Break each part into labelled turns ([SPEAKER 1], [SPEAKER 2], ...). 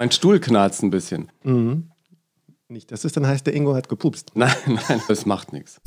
[SPEAKER 1] Mein Stuhl knarzt ein bisschen.
[SPEAKER 2] Mhm. Nicht, dass es dann heißt, der Ingo hat gepupst.
[SPEAKER 1] Nein, nein, das macht nichts.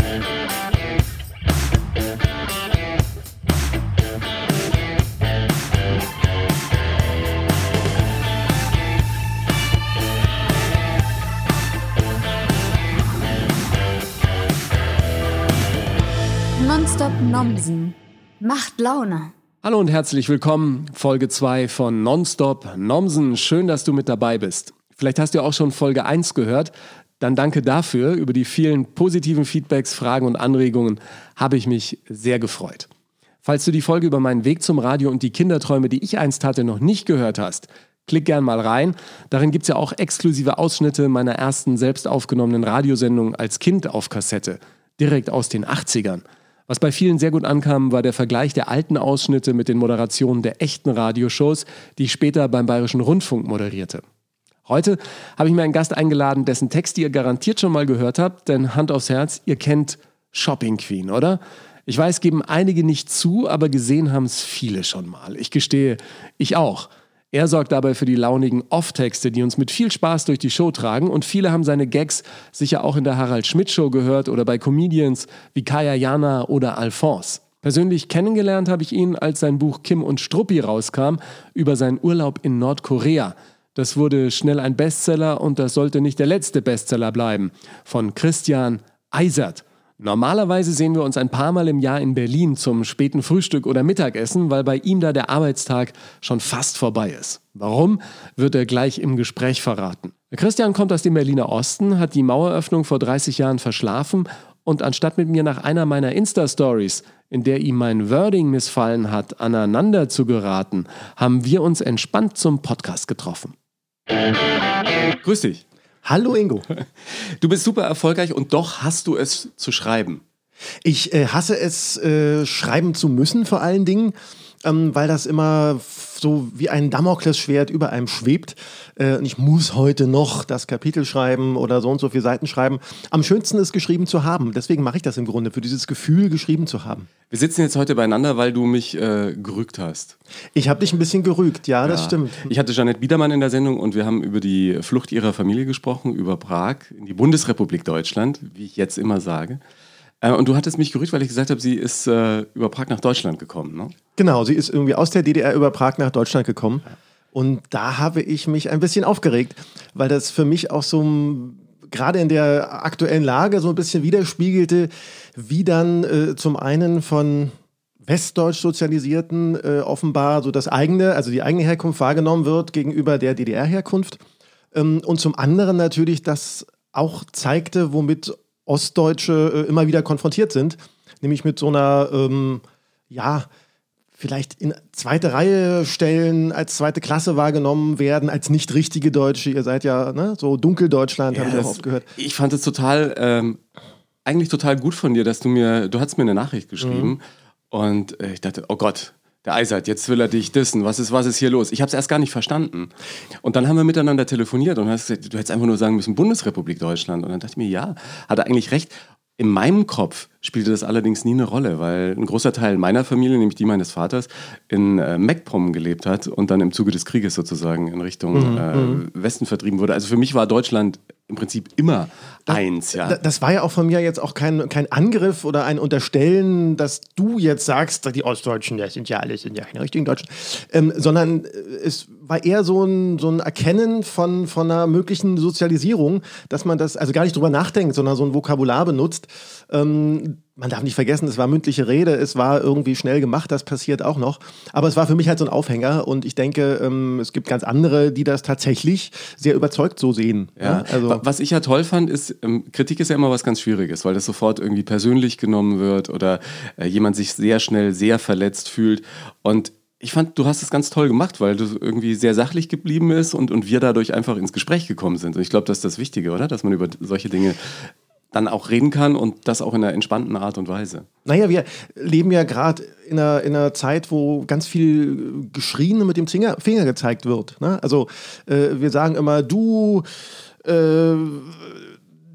[SPEAKER 3] Nonstop Nomsen. Macht Laune.
[SPEAKER 1] Hallo und herzlich willkommen. Folge 2 von Nonstop Nomsen. Schön, dass du mit dabei bist. Vielleicht hast du auch schon Folge 1 gehört. Dann danke dafür. Über die vielen positiven Feedbacks, Fragen und Anregungen habe ich mich sehr gefreut. Falls du die Folge über meinen Weg zum Radio und die Kinderträume, die ich einst hatte, noch nicht gehört hast, klick gern mal rein. Darin gibt es ja auch exklusive Ausschnitte meiner ersten selbst aufgenommenen Radiosendung als Kind auf Kassette, direkt aus den 80ern. Was bei vielen sehr gut ankam, war der Vergleich der alten Ausschnitte mit den Moderationen der echten Radioshows, die ich später beim Bayerischen Rundfunk moderierte. Heute habe ich mir einen Gast eingeladen, dessen Text ihr garantiert schon mal gehört habt, denn Hand aufs Herz, ihr kennt Shopping Queen, oder? Ich weiß, geben einige nicht zu, aber gesehen haben es viele schon mal. Ich gestehe, ich auch. Er sorgt dabei für die launigen Off-Texte, die uns mit viel Spaß durch die Show tragen und viele haben seine Gags sicher auch in der Harald Schmidt Show gehört oder bei Comedians wie Kaya Jana oder Alphonse. Persönlich kennengelernt habe ich ihn, als sein Buch Kim und Struppi rauskam über seinen Urlaub in Nordkorea. Das wurde schnell ein Bestseller und das sollte nicht der letzte Bestseller bleiben. Von Christian Eisert. Normalerweise sehen wir uns ein paar Mal im Jahr in Berlin zum späten Frühstück oder Mittagessen, weil bei ihm da der Arbeitstag schon fast vorbei ist. Warum, wird er gleich im Gespräch verraten. Christian kommt aus dem Berliner Osten, hat die Maueröffnung vor 30 Jahren verschlafen und anstatt mit mir nach einer meiner Insta-Stories, in der ihm mein Wording missfallen hat, aneinander zu geraten, haben wir uns entspannt zum Podcast getroffen. Grüß dich.
[SPEAKER 2] Hallo Ingo.
[SPEAKER 1] Du bist super erfolgreich und doch hast du es zu schreiben.
[SPEAKER 2] Ich äh, hasse es, äh, schreiben zu müssen vor allen Dingen, ähm, weil das immer so wie ein Damoklesschwert über einem schwebt. Äh, und ich muss heute noch das Kapitel schreiben oder so und so viele Seiten schreiben. Am schönsten ist geschrieben zu haben. Deswegen mache ich das im Grunde, für dieses Gefühl, geschrieben zu haben.
[SPEAKER 1] Wir sitzen jetzt heute beieinander, weil du mich äh, gerügt hast.
[SPEAKER 2] Ich habe dich ein bisschen gerügt, ja, das stimmt.
[SPEAKER 1] Ich hatte Janette Biedermann in der Sendung und wir haben über die Flucht ihrer Familie gesprochen, über Prag in die Bundesrepublik Deutschland, wie ich jetzt immer sage. Äh, und du hattest mich gerügt, weil ich gesagt habe, sie ist äh, über Prag nach Deutschland gekommen, ne?
[SPEAKER 2] Genau, sie ist irgendwie aus der DDR über Prag nach Deutschland gekommen. Und da habe ich mich ein bisschen aufgeregt, weil das für mich auch so gerade in der aktuellen Lage so ein bisschen widerspiegelte, wie dann äh, zum einen von westdeutsch sozialisierten äh, offenbar so das eigene, also die eigene Herkunft wahrgenommen wird gegenüber der DDR-Herkunft. Ähm, und zum anderen natürlich das auch zeigte, womit Ostdeutsche äh, immer wieder konfrontiert sind, nämlich mit so einer, ähm, ja, vielleicht in zweite Reihe stellen, als zweite Klasse wahrgenommen werden, als nicht richtige Deutsche. Ihr seid ja ne, so Dunkeldeutschland, ja, habe ich auch oft gehört.
[SPEAKER 1] Ich fand es total, ähm, eigentlich total gut von dir, dass du mir, du hast mir eine Nachricht geschrieben mhm. und äh, ich dachte, oh Gott, der Eisert, jetzt will er dich dissen. Was ist, was ist hier los? Ich habe es erst gar nicht verstanden. Und dann haben wir miteinander telefoniert und hast gesagt, du hättest einfach nur sagen müssen, Bundesrepublik Deutschland. Und dann dachte ich mir, ja, hat er eigentlich recht. In meinem Kopf spielte das allerdings nie eine Rolle, weil ein großer Teil meiner Familie, nämlich die meines Vaters, in äh, Meckpomm gelebt hat und dann im Zuge des Krieges sozusagen in Richtung mhm, äh, mhm. Westen vertrieben wurde. Also für mich war Deutschland im Prinzip immer
[SPEAKER 2] das,
[SPEAKER 1] eins, ja.
[SPEAKER 2] Das war ja auch von mir jetzt auch kein, kein Angriff oder ein Unterstellen, dass du jetzt sagst, die Ostdeutschen, das sind ja alles, sind ja keine richtigen Deutschen, ähm, sondern es war eher so ein, so ein Erkennen von, von einer möglichen Sozialisierung, dass man das, also gar nicht drüber nachdenkt, sondern so ein Vokabular benutzt. Ähm, man darf nicht vergessen, es war mündliche Rede, es war irgendwie schnell gemacht, das passiert auch noch. Aber es war für mich halt so ein Aufhänger und ich denke, ähm, es gibt ganz andere, die das tatsächlich sehr überzeugt so sehen.
[SPEAKER 1] Ja. ja also was ich ja toll fand, ist, ähm, Kritik ist ja immer was ganz Schwieriges, weil das sofort irgendwie persönlich genommen wird oder äh, jemand sich sehr schnell sehr verletzt fühlt. Und ich fand, du hast es ganz toll gemacht, weil du irgendwie sehr sachlich geblieben bist und, und wir dadurch einfach ins Gespräch gekommen sind. Und ich glaube, das ist das Wichtige, oder? Dass man über solche Dinge dann auch reden kann und das auch in einer entspannten Art und Weise.
[SPEAKER 2] Naja, wir leben ja gerade in einer, in einer Zeit, wo ganz viel geschrien und mit dem Finger, Finger gezeigt wird. Ne? Also äh, wir sagen immer, du äh,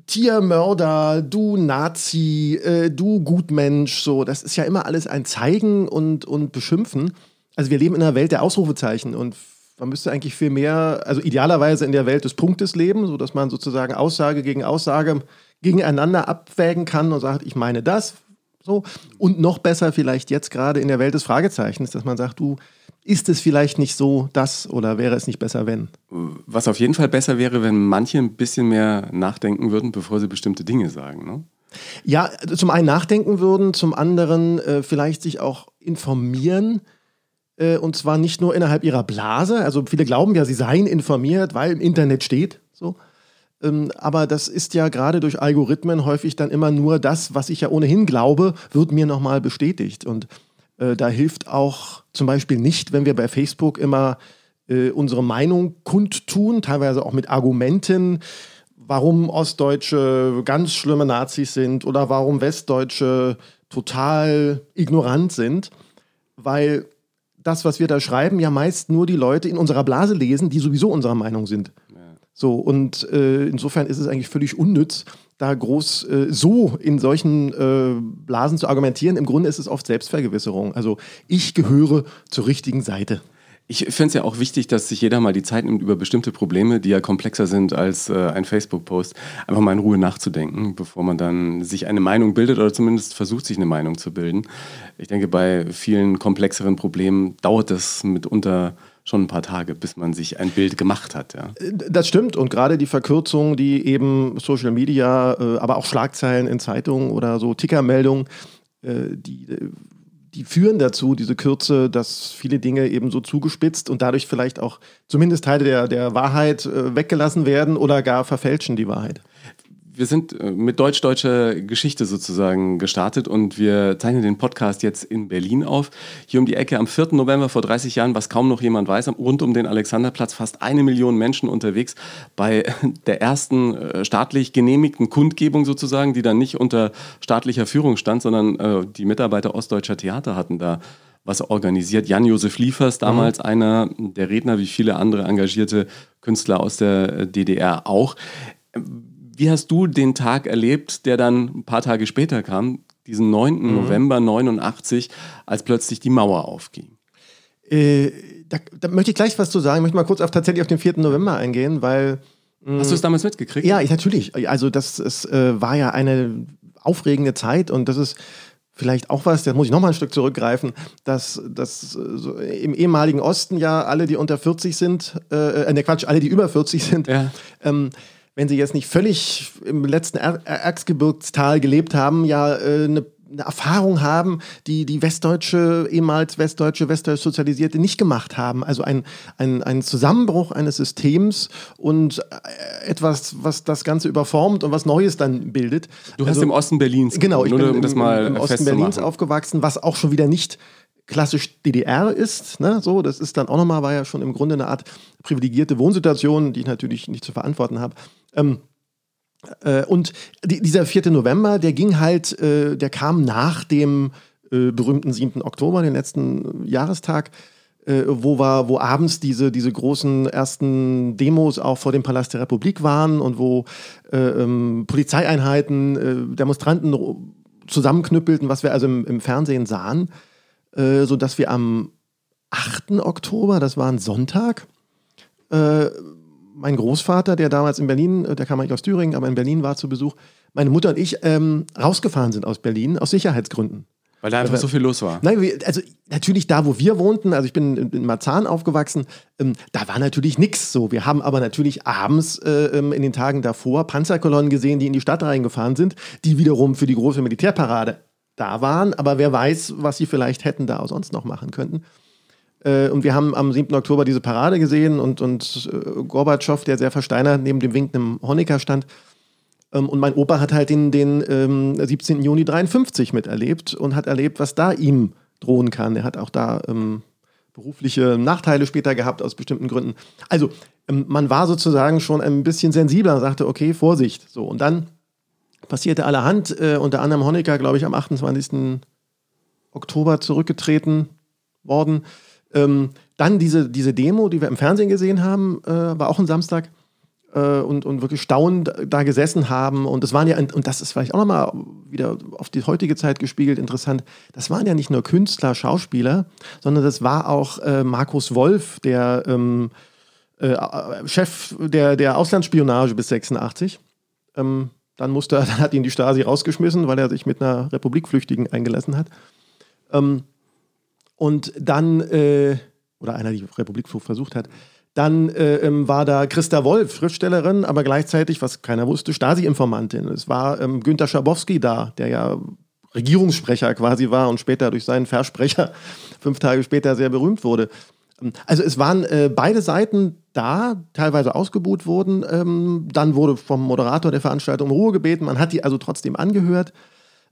[SPEAKER 2] Tiermörder, du Nazi, äh, du Gutmensch, so, das ist ja immer alles ein Zeigen und, und Beschimpfen. Also wir leben in einer Welt der Ausrufezeichen und man müsste eigentlich viel mehr, also idealerweise in der Welt des Punktes leben, sodass man sozusagen Aussage gegen Aussage gegeneinander abwägen kann und sagt, ich meine das. So. Und noch besser vielleicht jetzt gerade in der Welt des Fragezeichens, dass man sagt, du, ist es vielleicht nicht so das oder wäre es nicht besser, wenn?
[SPEAKER 1] Was auf jeden Fall besser wäre, wenn manche ein bisschen mehr nachdenken würden, bevor sie bestimmte Dinge sagen. Ne?
[SPEAKER 2] Ja, zum einen nachdenken würden, zum anderen äh, vielleicht sich auch informieren. Äh, und zwar nicht nur innerhalb ihrer Blase. Also viele glauben ja, sie seien informiert, weil im Internet steht. So. Ähm, aber das ist ja gerade durch Algorithmen häufig dann immer nur das, was ich ja ohnehin glaube, wird mir nochmal bestätigt. Und äh, da hilft auch zum Beispiel nicht, wenn wir bei Facebook immer äh, unsere Meinung kundtun, teilweise auch mit Argumenten, warum Ostdeutsche ganz schlimme Nazis sind oder warum Westdeutsche total ignorant sind, weil das, was wir da schreiben, ja meist nur die Leute in unserer Blase lesen, die sowieso unserer Meinung sind. So, und äh, insofern ist es eigentlich völlig unnütz, da groß äh, so in solchen äh, Blasen zu argumentieren. Im Grunde ist es oft Selbstvergewisserung. Also ich gehöre zur richtigen Seite.
[SPEAKER 1] Ich finde es ja auch wichtig, dass sich jeder mal die Zeit nimmt, über bestimmte Probleme, die ja komplexer sind als äh, ein Facebook-Post, einfach mal in Ruhe nachzudenken, bevor man dann sich eine Meinung bildet oder zumindest versucht, sich eine Meinung zu bilden. Ich denke, bei vielen komplexeren Problemen dauert das mitunter schon ein paar Tage, bis man sich ein Bild gemacht hat. Ja.
[SPEAKER 2] Das stimmt und gerade die Verkürzung, die eben Social Media, äh, aber auch Schlagzeilen in Zeitungen oder so Tickermeldungen, äh, die, die führen dazu, diese Kürze, dass viele Dinge eben so zugespitzt und dadurch vielleicht auch zumindest Teile der, der Wahrheit äh, weggelassen werden oder gar verfälschen die Wahrheit
[SPEAKER 1] wir sind äh, mit deutsch-deutscher Geschichte sozusagen gestartet und wir zeichnen den Podcast jetzt in Berlin auf. Hier um die Ecke am 4. November vor 30 Jahren, was kaum noch jemand weiß, rund um den Alexanderplatz fast eine Million Menschen unterwegs bei der ersten äh, staatlich genehmigten Kundgebung sozusagen, die dann nicht unter staatlicher Führung stand, sondern äh, die Mitarbeiter ostdeutscher Theater hatten da was organisiert. Jan-Josef Liefers, damals mhm. einer der Redner, wie viele andere engagierte Künstler aus der DDR auch wie hast du den Tag erlebt, der dann ein paar Tage später kam, diesen 9. Mhm. November 89, als plötzlich die Mauer aufging?
[SPEAKER 2] Äh, da, da, möchte ich gleich was zu sagen. Ich möchte mal kurz auf, tatsächlich auf den 4. November eingehen, weil.
[SPEAKER 1] Mh, hast du es damals mitgekriegt?
[SPEAKER 2] Ja, ich, natürlich. Also, das es, äh, war ja eine aufregende Zeit und das ist vielleicht auch was, da muss ich nochmal ein Stück zurückgreifen, dass, dass so im ehemaligen Osten ja alle, die unter 40 sind, äh, äh, ne Quatsch, alle, die über 40 sind, ja. ähm, wenn sie jetzt nicht völlig im letzten er Erzgebirgstal gelebt haben, ja äh, eine eine Erfahrung haben, die die westdeutsche, ehemals westdeutsche, westdeutsch sozialisierte nicht gemacht haben. Also ein, ein, ein Zusammenbruch eines Systems und äh, etwas, was das Ganze überformt und was Neues dann bildet.
[SPEAKER 1] Du hast also, im Osten Berlins.
[SPEAKER 2] Genau, ich bin um das mal im, im Osten Berlins aufgewachsen, was auch schon wieder nicht klassisch DDR ist. Ne? So, das ist dann auch nochmal, war ja schon im Grunde eine Art privilegierte Wohnsituation, die ich natürlich nicht zu verantworten habe. Ähm, äh, und die, dieser 4. November, der ging halt, äh, der kam nach dem äh, berühmten 7. Oktober, den letzten Jahrestag, äh, wo, war, wo abends diese, diese großen ersten Demos auch vor dem Palast der Republik waren und wo äh, ähm, Polizeieinheiten, äh, Demonstranten zusammenknüppelten, was wir also im, im Fernsehen sahen, äh, sodass wir am 8. Oktober, das war ein Sonntag, mein Großvater, der damals in Berlin, äh, der kam eigentlich aus Thüringen, aber in Berlin war zu Besuch, meine Mutter und ich ähm, rausgefahren sind aus Berlin aus Sicherheitsgründen.
[SPEAKER 1] Weil da einfach also, so viel los war.
[SPEAKER 2] Nein, also natürlich da, wo wir wohnten, also ich bin in Marzahn aufgewachsen, ähm, da war natürlich nichts so. Wir haben aber natürlich abends äh, ähm, in den Tagen davor Panzerkolonnen gesehen, die in die Stadt reingefahren sind, die wiederum für die große Militärparade da waren. Aber wer weiß, was sie vielleicht hätten da auch sonst noch machen könnten. Äh, und wir haben am 7. Oktober diese Parade gesehen und, und äh, Gorbatschow, der sehr versteinert neben dem winkenden Honecker stand. Ähm, und mein Opa hat halt den, den ähm, 17. Juni 53 miterlebt und hat erlebt, was da ihm drohen kann. Er hat auch da ähm, berufliche Nachteile später gehabt aus bestimmten Gründen. Also ähm, man war sozusagen schon ein bisschen sensibler und sagte, okay, Vorsicht. So, und dann passierte allerhand, äh, unter anderem Honecker, glaube ich, am 28. Oktober zurückgetreten worden. Ähm, dann diese, diese Demo, die wir im Fernsehen gesehen haben, äh, war auch ein Samstag. äh, und, und wirklich staunend da gesessen haben. Und das waren ja, und das ist vielleicht auch nochmal wieder auf die heutige Zeit gespiegelt interessant, das waren ja nicht nur Künstler, Schauspieler, sondern das war auch äh, Markus Wolf, der ähm, äh, Chef der, der Auslandsspionage bis 86. Ähm, dann, musste, dann hat ihn die Stasi rausgeschmissen, weil er sich mit einer Republikflüchtigen eingelassen hat. Ähm, und dann, äh, oder einer die Republikflucht versucht hat, dann äh, ähm, war da Christa Wolf, Schriftstellerin, aber gleichzeitig, was keiner wusste, Stasi-Informantin. Es war ähm, Günter Schabowski da, der ja Regierungssprecher quasi war und später durch seinen Versprecher fünf Tage später sehr berühmt wurde. Also es waren äh, beide Seiten da, teilweise ausgebuht wurden. Ähm, dann wurde vom Moderator der Veranstaltung Ruhe gebeten. Man hat die also trotzdem angehört.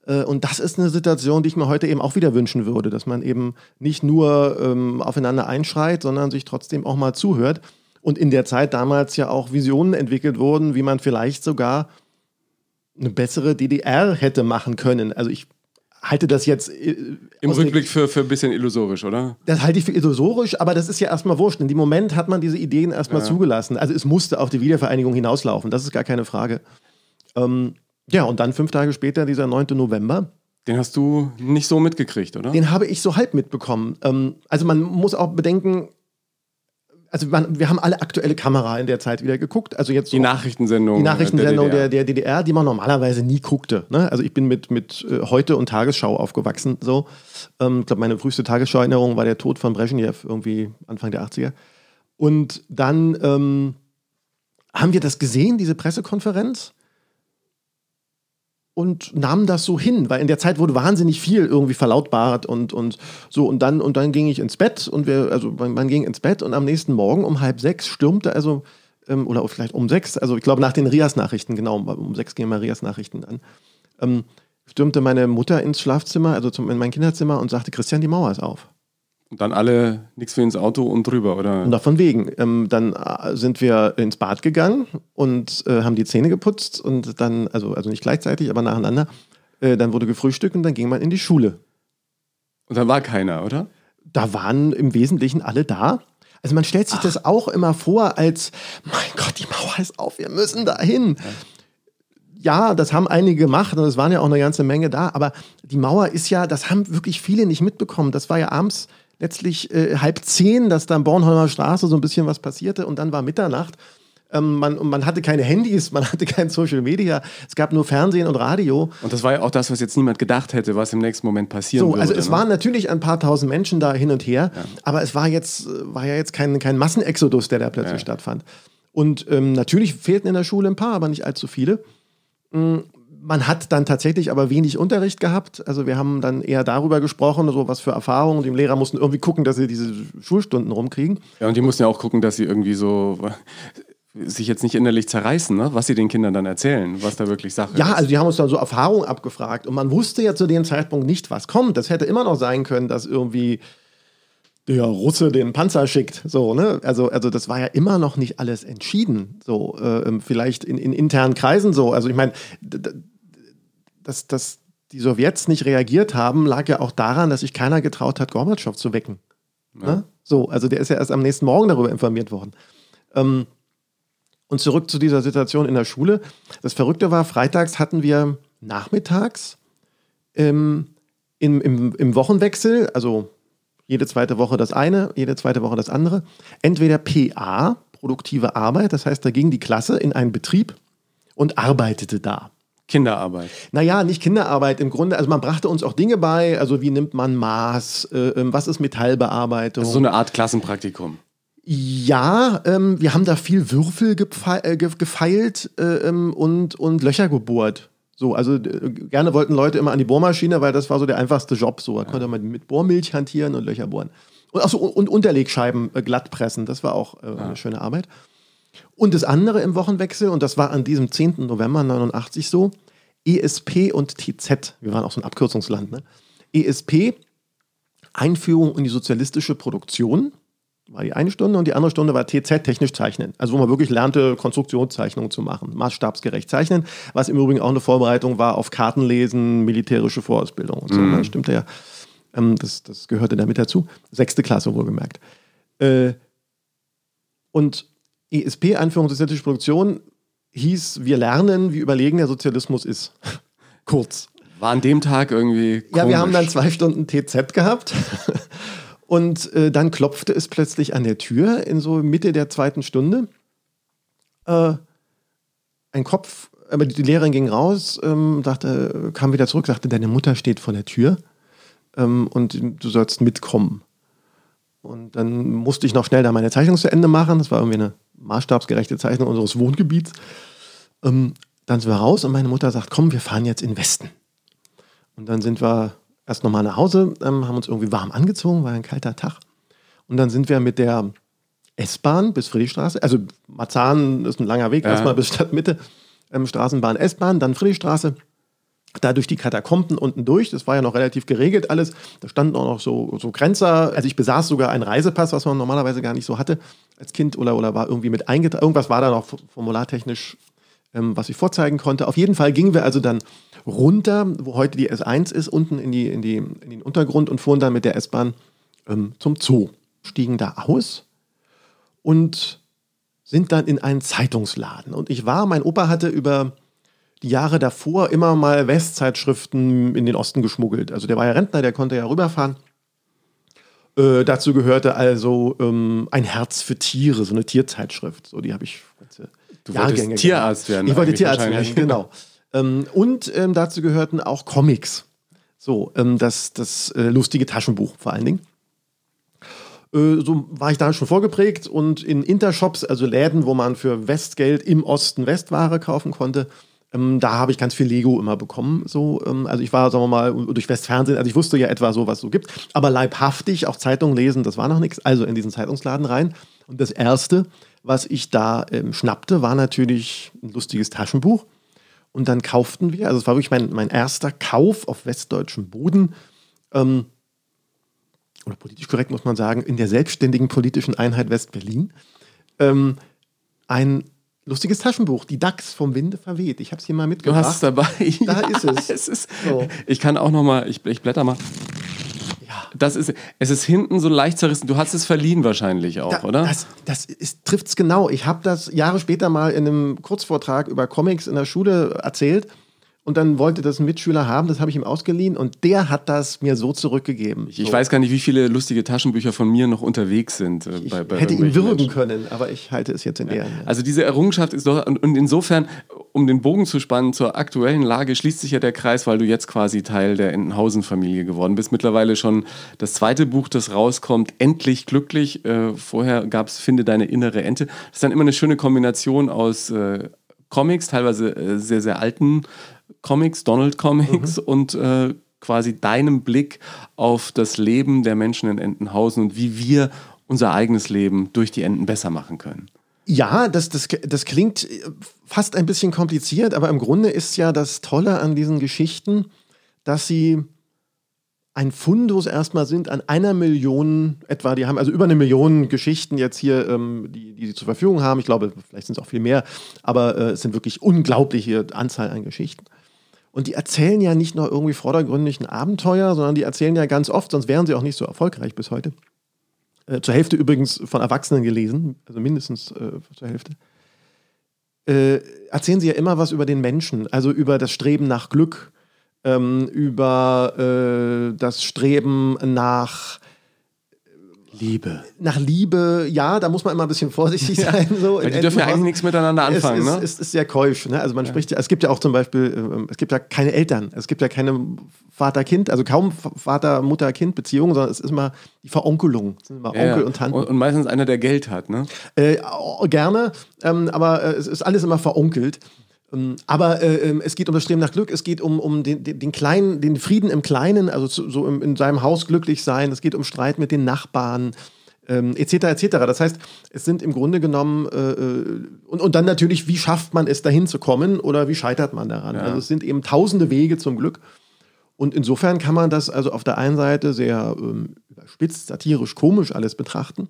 [SPEAKER 2] Äh, und das ist eine Situation, die ich mir heute eben auch wieder wünschen würde, dass man eben nicht nur ähm, aufeinander einschreit, sondern sich trotzdem auch mal zuhört. Und in der Zeit damals ja auch Visionen entwickelt wurden, wie man vielleicht sogar eine bessere DDR hätte machen können. Also ich halte das jetzt. Äh,
[SPEAKER 1] Im Rückblick für, für ein bisschen illusorisch, oder?
[SPEAKER 2] Das halte ich für illusorisch, aber das ist ja erstmal wurscht. In dem Moment hat man diese Ideen erstmal ja. zugelassen. Also es musste auf die Wiedervereinigung hinauslaufen, das ist gar keine Frage. Ähm, ja, und dann fünf Tage später, dieser 9. November.
[SPEAKER 1] Den hast du nicht so mitgekriegt, oder?
[SPEAKER 2] Den habe ich so halb mitbekommen. Ähm, also man muss auch bedenken, also man, wir haben alle aktuelle Kamera in der Zeit wieder geguckt. Also jetzt
[SPEAKER 1] die Nachrichtensendung.
[SPEAKER 2] Die Nachrichtensendung der, der, DDR. der DDR, die man normalerweise nie guckte. Ne? Also ich bin mit, mit äh, Heute und Tagesschau aufgewachsen. So. Ähm, ich glaube, meine früheste Tagesschau-Erinnerung war der Tod von Brezhnev irgendwie Anfang der 80er. Und dann ähm, haben wir das gesehen, diese Pressekonferenz und nahmen das so hin, weil in der Zeit wurde wahnsinnig viel irgendwie verlautbart und, und so und dann und dann ging ich ins Bett und wir, also man, man ging ins Bett und am nächsten Morgen um halb sechs stürmte also ähm, oder vielleicht um sechs, also ich glaube nach den Rias-Nachrichten, genau, um sechs gingen mal Rias-Nachrichten an, ähm, stürmte meine Mutter ins Schlafzimmer, also zum, in mein Kinderzimmer und sagte, Christian, die Mauer ist auf.
[SPEAKER 1] Und dann alle nichts für ins Auto und drüber, oder?
[SPEAKER 2] Und davon wegen. Ähm, dann äh, sind wir ins Bad gegangen und äh, haben die Zähne geputzt und dann, also, also nicht gleichzeitig, aber nacheinander. Äh, dann wurde gefrühstückt und dann ging man in die Schule.
[SPEAKER 1] Und dann war keiner, oder?
[SPEAKER 2] Da waren im Wesentlichen alle da. Also man stellt sich Ach. das auch immer vor als, mein Gott, die Mauer ist auf, wir müssen dahin. Ja. ja, das haben einige gemacht und es waren ja auch eine ganze Menge da, aber die Mauer ist ja, das haben wirklich viele nicht mitbekommen. Das war ja abends letztlich äh, halb zehn, dass da am Bornholmer Straße so ein bisschen was passierte und dann war Mitternacht. Ähm, man, man hatte keine Handys, man hatte kein Social Media, es gab nur Fernsehen und Radio.
[SPEAKER 1] Und das war ja auch das, was jetzt niemand gedacht hätte, was im nächsten Moment passieren so,
[SPEAKER 2] würde. Also es ne? waren natürlich ein paar tausend Menschen da hin und her, ja. aber es war jetzt war ja jetzt kein, kein Massenexodus, der da plötzlich ja. stattfand. Und ähm, natürlich fehlten in der Schule ein paar, aber nicht allzu viele. Mm, man hat dann tatsächlich aber wenig Unterricht gehabt. Also wir haben dann eher darüber gesprochen, so was für Erfahrungen. Die Lehrer mussten irgendwie gucken, dass sie diese Schulstunden rumkriegen.
[SPEAKER 1] Ja, und die mussten ja auch gucken, dass sie irgendwie so sich jetzt nicht innerlich zerreißen, ne? was sie den Kindern dann erzählen, was da wirklich Sache
[SPEAKER 2] ja, ist. Ja, also die haben uns dann so Erfahrungen abgefragt und man wusste ja zu dem Zeitpunkt nicht, was kommt. Das hätte immer noch sein können, dass irgendwie der Russe den Panzer schickt. So, ne? Also, also das war ja immer noch nicht alles entschieden. So, äh, vielleicht in, in internen Kreisen so. Also ich meine, dass, dass die Sowjets nicht reagiert haben, lag ja auch daran, dass sich keiner getraut hat, Gorbatschow zu wecken. Ja. Ne? So, also der ist ja erst am nächsten Morgen darüber informiert worden. Ähm, und zurück zu dieser Situation in der Schule. Das Verrückte war, freitags hatten wir nachmittags ähm, im, im, im Wochenwechsel, also jede zweite Woche das eine, jede zweite Woche das andere, entweder PA, produktive Arbeit, das heißt, da ging die Klasse in einen Betrieb und arbeitete da.
[SPEAKER 1] Kinderarbeit.
[SPEAKER 2] Naja, nicht Kinderarbeit im Grunde. Also man brachte uns auch Dinge bei, also wie nimmt man Maß, äh, ähm, was ist Metallbearbeitung.
[SPEAKER 1] Also so eine Art Klassenpraktikum.
[SPEAKER 2] Ja, ähm, wir haben da viel Würfel gefei äh, gefeilt äh, ähm, und, und Löcher gebohrt. So, also äh, gerne wollten Leute immer an die Bohrmaschine, weil das war so der einfachste Job. So, da ja. konnte man mit Bohrmilch hantieren und Löcher bohren. Und, achso, und Unterlegscheiben äh, glatt pressen, das war auch ja. eine schöne Arbeit. Und das andere im Wochenwechsel, und das war an diesem 10. November 89 so, ESP und TZ, wir waren auch so ein Abkürzungsland, ne? ESP, Einführung in die sozialistische Produktion, war die eine Stunde und die andere Stunde war TZ, technisch zeichnen. Also wo man wirklich lernte, Konstruktionszeichnungen zu machen, maßstabsgerecht zeichnen, was im Übrigen auch eine Vorbereitung war auf Kartenlesen, militärische Vorausbildung und so. Mhm. Das ne? stimmte ja. Ähm, das, das gehörte damit dazu. Sechste Klasse wohlgemerkt. Äh, und ESP, Einführung sozialistische Produktion, hieß, wir lernen, wie überlegen der Sozialismus ist. Kurz.
[SPEAKER 1] War an dem Tag irgendwie. Komisch.
[SPEAKER 2] Ja, wir haben dann zwei Stunden TZ gehabt. Und äh, dann klopfte es plötzlich an der Tür in so Mitte der zweiten Stunde. Äh, ein Kopf, aber die Lehrerin ging raus, ähm, dachte, kam wieder zurück, sagte, deine Mutter steht vor der Tür ähm, und du sollst mitkommen. Und dann musste ich noch schnell da meine Zeichnung zu Ende machen. Das war irgendwie eine maßstabsgerechte Zeichnung unseres Wohngebiets. Ähm, dann sind wir raus und meine Mutter sagt, komm, wir fahren jetzt in den Westen. Und dann sind wir erst nochmal nach Hause, ähm, haben uns irgendwie warm angezogen, war ein kalter Tag. Und dann sind wir mit der S-Bahn bis Friedrichstraße, also Marzahn ist ein langer Weg, ja. erstmal bis Stadtmitte, ähm, Straßenbahn, S-Bahn, dann Friedrichstraße, da durch die Katakomben unten durch. Das war ja noch relativ geregelt alles. Da standen auch noch so, so Grenzer. Also ich besaß sogar einen Reisepass, was man normalerweise gar nicht so hatte als Kind oder, oder war irgendwie mit eingetragen. Irgendwas war da noch formulartechnisch, ähm, was ich vorzeigen konnte. Auf jeden Fall gingen wir also dann runter, wo heute die S1 ist, unten in, die, in, die, in den Untergrund und fuhren dann mit der S-Bahn ähm, zum Zoo. Stiegen da aus und sind dann in einen Zeitungsladen. Und ich war, mein Opa hatte über Jahre davor immer mal Westzeitschriften in den Osten geschmuggelt. Also der war ja Rentner, der konnte ja rüberfahren. Äh, dazu gehörte also ähm, ein Herz für Tiere, so eine Tierzeitschrift. So, die habe ich ganze
[SPEAKER 1] Du Jahrgänge wolltest Tierarzt werden.
[SPEAKER 2] Ich wollte Tierarzt werden, genau. Ähm, und ähm, dazu gehörten auch Comics. So, ähm, das, das äh, lustige Taschenbuch vor allen Dingen. Äh, so war ich da schon vorgeprägt und in Intershops, also Läden, wo man für Westgeld im Osten Westware kaufen konnte, ähm, da habe ich ganz viel Lego immer bekommen. So, ähm, also ich war, sagen wir mal, durch Westfernsehen, also ich wusste ja etwa so, was so gibt, aber leibhaftig auch Zeitungen lesen, das war noch nichts. Also in diesen Zeitungsladen rein. Und das Erste, was ich da ähm, schnappte, war natürlich ein lustiges Taschenbuch und dann kauften wir, also es war wirklich mein, mein erster Kauf auf westdeutschem Boden, ähm, oder politisch korrekt muss man sagen, in der selbstständigen politischen Einheit West-Berlin, ähm, ein lustiges Taschenbuch, die DAX vom Winde verweht. Ich habe es hier mal mitgebracht.
[SPEAKER 1] Du hast es dabei.
[SPEAKER 2] Da ja, ist es.
[SPEAKER 1] es ist, so. Ich kann auch noch mal, ich, ich blätter mal das ist, es ist hinten so leicht zerrissen. Du hast es verliehen wahrscheinlich auch,
[SPEAKER 2] da,
[SPEAKER 1] oder?
[SPEAKER 2] Das, das trifft es genau. Ich habe das Jahre später mal in einem Kurzvortrag über Comics in der Schule erzählt. Und dann wollte das ein Mitschüler haben, das habe ich ihm ausgeliehen und der hat das mir so zurückgegeben.
[SPEAKER 1] Ich, so. weiß gar nicht, wie viele lustige Taschenbücher von mir noch unterwegs sind.
[SPEAKER 2] Äh, bei, bei hätte ihn würgen Menschen. können, aber ich halte es jetzt in ja. Ehren.
[SPEAKER 1] Also diese Errungenschaft ist doch, und insofern, um den Bogen zu spannen zur aktuellen Lage, schließt sich ja der Kreis, weil du jetzt quasi Teil der Entenhausen-Familie geworden bist. Mittlerweile schon das zweite Buch, das rauskommt, Endlich glücklich. Äh, vorher gab es Finde deine innere Ente. Das ist dann immer eine schöne Kombination aus äh, Comics, teilweise äh, sehr, sehr alten Comics, Donald Comics mhm. und äh, quasi deinem Blick auf das Leben der Menschen in Entenhausen und wie wir unser eigenes Leben durch die Enten besser machen können.
[SPEAKER 2] Ja, das, das, das klingt fast ein bisschen kompliziert, aber im Grunde ist ja das Tolle an diesen Geschichten, dass sie ein Fundus erstmal sind an einer Million etwa. Die haben also über eine Million Geschichten jetzt hier, ähm, die, die sie zur Verfügung haben. Ich glaube, vielleicht sind es auch viel mehr, aber äh, es sind wirklich unglaubliche Anzahl an Geschichten. Und die erzählen ja nicht nur irgendwie vordergründig ein Abenteuer, sondern die erzählen ja ganz oft, sonst wären sie auch nicht so erfolgreich bis heute. Äh, zur Hälfte übrigens von Erwachsenen gelesen, also mindestens äh, zur Hälfte. Äh, erzählen sie ja immer was über den Menschen, also über das Streben nach Glück, ähm, über äh, das Streben nach
[SPEAKER 1] Liebe.
[SPEAKER 2] Nach Liebe, ja, da muss man immer ein bisschen vorsichtig sein. So.
[SPEAKER 1] Weil die dürfen ja eigentlich nichts miteinander anfangen.
[SPEAKER 2] Es
[SPEAKER 1] ist,
[SPEAKER 2] ne? es ist sehr keusch. Ne? Also man ja. spricht, es gibt ja auch zum Beispiel, äh, es gibt ja keine Eltern, es gibt ja keine Vater-Kind, also kaum Vater-Mutter-Kind-Beziehungen, sondern es ist immer die Veronkelung. Es sind immer
[SPEAKER 1] ja, Onkel und Tanten. Und, meistens einer, der Geld hat, ne?
[SPEAKER 2] Äh, gerne, ähm, aber äh, es ist alles immer veronkelt. Ähm, aber äh, ähm, es geht um das Streben nach Glück, es geht um, um den, den, den, kleinen, den Frieden im Kleinen, also zu, so im, in seinem Haus glücklich sein, es geht um Streit mit den Nachbarn, ähm, etc. etc. Das heißt, es sind im Grunde genommen äh, äh, und, und dann natürlich, wie schafft man es dahin zu kommen oder wie scheitert man daran? Ja. Also es sind eben tausende Wege zum Glück. Und insofern kann man das also auf der einen Seite sehr ähm, überspitzt, satirisch, komisch alles betrachten.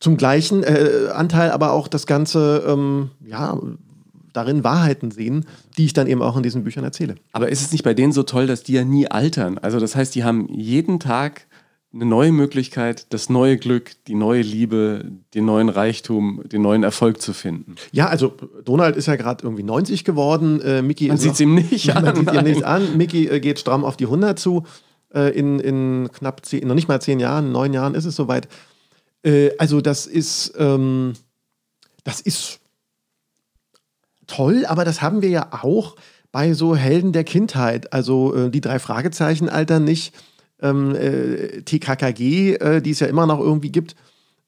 [SPEAKER 2] Zum gleichen äh, Anteil aber auch das Ganze, ähm, ja, darin Wahrheiten sehen, die ich dann eben auch in diesen Büchern erzähle.
[SPEAKER 1] Aber ist es nicht bei denen so toll, dass die ja nie altern? Also das heißt, die haben jeden Tag eine neue Möglichkeit, das neue Glück, die neue Liebe, den neuen Reichtum, den neuen Erfolg zu finden.
[SPEAKER 2] Ja, also Donald ist ja gerade irgendwie 90 geworden. Äh, Mickey
[SPEAKER 1] man sieht es ihm nicht
[SPEAKER 2] an. Man sieht ihm nicht an. Mickey äh, geht stramm auf die 100 zu. Äh, in, in knapp zehn, noch nicht mal zehn Jahren, neun Jahren ist es soweit. Äh, also das ist, ähm, das ist toll, aber das haben wir ja auch bei so Helden der Kindheit. Also äh, die drei Fragezeichen altern nicht ähm, äh, TKKG, äh, die es ja immer noch irgendwie gibt,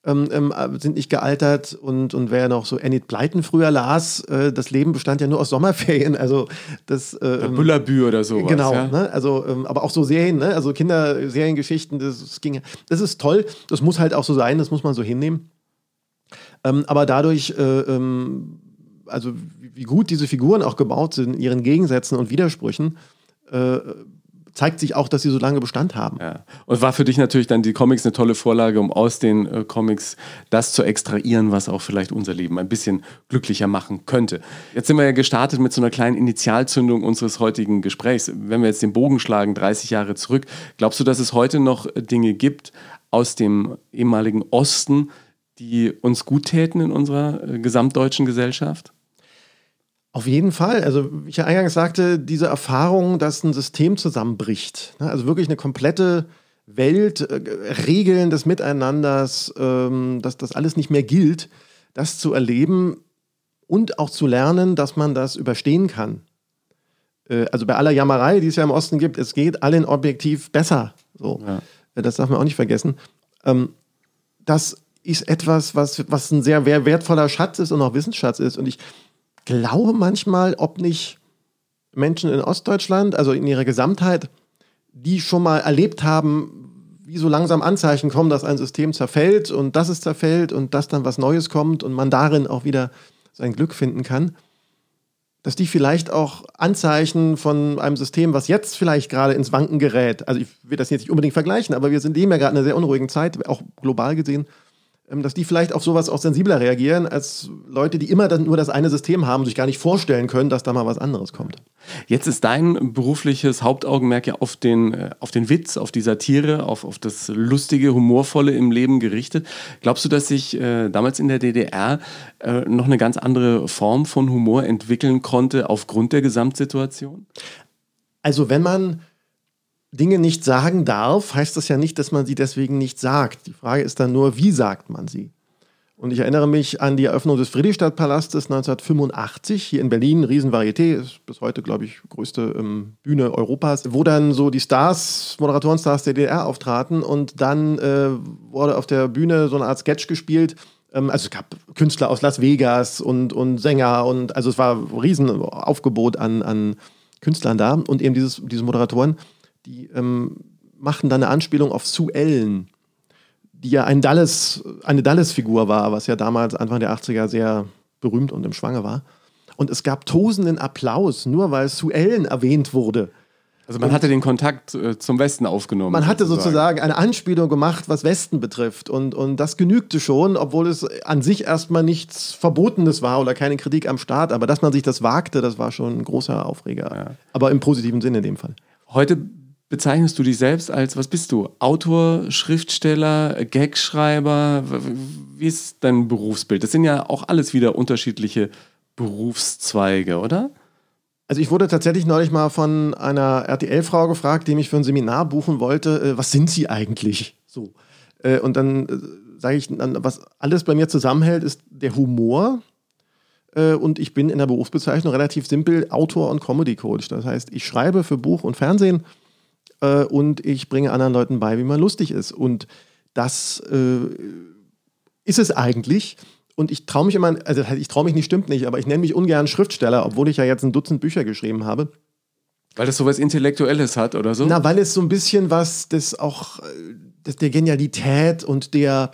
[SPEAKER 2] ähm, ähm, sind nicht gealtert und, und wer noch so Enid Blyton früher las, äh, das Leben bestand ja nur aus Sommerferien, also das
[SPEAKER 1] äh, Bullabü oder so.
[SPEAKER 2] Genau, ja? ne? also ähm, aber auch so Serien, ne? also Kinderseriengeschichten, das, das ging, das ist toll, das muss halt auch so sein, das muss man so hinnehmen. Ähm, aber dadurch, äh, ähm, also wie gut diese Figuren auch gebaut sind, in ihren Gegensätzen und Widersprüchen, äh, zeigt sich auch, dass sie so lange Bestand haben.
[SPEAKER 1] Ja. Und war für dich natürlich dann die Comics eine tolle Vorlage, um aus den äh, Comics das zu extrahieren, was auch vielleicht unser Leben ein bisschen glücklicher machen könnte. Jetzt sind wir ja gestartet mit so einer kleinen Initialzündung unseres heutigen Gesprächs. Wenn wir jetzt den Bogen schlagen, 30 Jahre zurück, glaubst du, dass es heute noch Dinge gibt aus dem ehemaligen Osten, die uns gut täten in unserer äh, gesamtdeutschen Gesellschaft?
[SPEAKER 2] Auf jeden Fall. Also, wie ich ja eingangs sagte, diese Erfahrung, dass ein System zusammenbricht. Ne? Also wirklich eine komplette Welt, äh, Regeln des Miteinanders, ähm, dass das alles nicht mehr gilt, das zu erleben und auch zu lernen, dass man das überstehen kann. Äh, also bei aller Jammerei, die es ja im Osten gibt, es geht allen objektiv besser. So. Ja. Äh, das darf man auch nicht vergessen. Ähm, das ist etwas, was, was ein sehr wertvoller Schatz ist und auch Wissensschatz ist. Und ich glaube manchmal, ob nicht Menschen in Ostdeutschland, also in ihrer Gesamtheit, die schon mal erlebt haben, wie so langsam Anzeichen kommen, dass ein System zerfällt und dass es zerfällt und dass dann was Neues kommt und man darin auch wieder sein Glück finden kann, dass die vielleicht auch Anzeichen von einem System, was jetzt vielleicht gerade ins Wanken gerät, also ich will das jetzt nicht unbedingt vergleichen, aber wir sind dem ja gerade in einer sehr unruhigen Zeit, auch global gesehen, dass die vielleicht auf sowas auch sensibler reagieren, als Leute, die immer dann nur das eine System haben, sich gar nicht vorstellen können, dass da mal was anderes kommt.
[SPEAKER 1] Jetzt ist dein berufliches Hauptaugenmerk ja auf den, äh, auf den Witz, auf die Satire, auf, auf das Lustige, Humorvolle im Leben gerichtet. Glaubst du, dass sich äh, damals in der DDR äh, noch eine ganz andere Form von Humor entwickeln konnte aufgrund der Gesamtsituation?
[SPEAKER 2] Also wenn man Dinge nicht sagen darf, heißt das ja nicht, dass man sie deswegen nicht sagt. Die Frage ist dann nur, wie sagt man sie? Und ich erinnere mich an die Eröffnung des Friedrichstadtpalastes 1985 hier in Berlin, Riesenvarieté, ist bis heute, glaube ich, größte ähm, Bühne Europas, wo dann so die Stars, Moderatorenstars der DDR auftraten und dann äh, wurde auf der Bühne so eine Art Sketch gespielt. Ähm, also es gab Künstler aus Las Vegas und, und Sänger und also es war ein Riesenaufgebot an, an Künstlern da und eben dieses, diese Moderatoren die ähm, machten dann eine Anspielung auf Sue Ellen, die ja ein Dallas, eine Dallas-Figur war, was ja damals Anfang der 80er sehr berühmt und im Schwange war. Und es gab tosenden Applaus, nur weil Sue Ellen erwähnt wurde.
[SPEAKER 1] Also man und hatte den Kontakt äh, zum Westen aufgenommen.
[SPEAKER 2] Man hatte sozusagen. sozusagen eine Anspielung gemacht, was Westen betrifft. Und, und das genügte schon, obwohl es an sich erstmal nichts Verbotenes war oder keine Kritik am Staat. Aber dass man sich das wagte, das war schon ein großer Aufreger. Ja. Aber im positiven Sinne in dem Fall.
[SPEAKER 1] Heute bezeichnest du dich selbst als, was bist du? Autor, Schriftsteller, Gagschreiber? Wie ist dein Berufsbild? Das sind ja auch alles wieder unterschiedliche Berufszweige, oder?
[SPEAKER 2] Also ich wurde tatsächlich neulich mal von einer RTL-Frau gefragt, die mich für ein Seminar buchen wollte, äh, was sind Sie eigentlich? So. Äh, und dann äh, sage ich, was alles bei mir zusammenhält, ist der Humor. Und ich bin in der Berufsbezeichnung relativ simpel Autor und Comedy Coach. Das heißt, ich schreibe für Buch und Fernsehen äh, und ich bringe anderen Leuten bei, wie man lustig ist. Und das äh, ist es eigentlich. Und ich traue mich immer, also ich traue mich nicht, stimmt nicht, aber ich nenne mich ungern Schriftsteller, obwohl ich ja jetzt ein Dutzend Bücher geschrieben habe.
[SPEAKER 1] Weil das so was Intellektuelles hat oder so?
[SPEAKER 2] Na, weil es so ein bisschen was, das auch, äh, das der Genialität und der,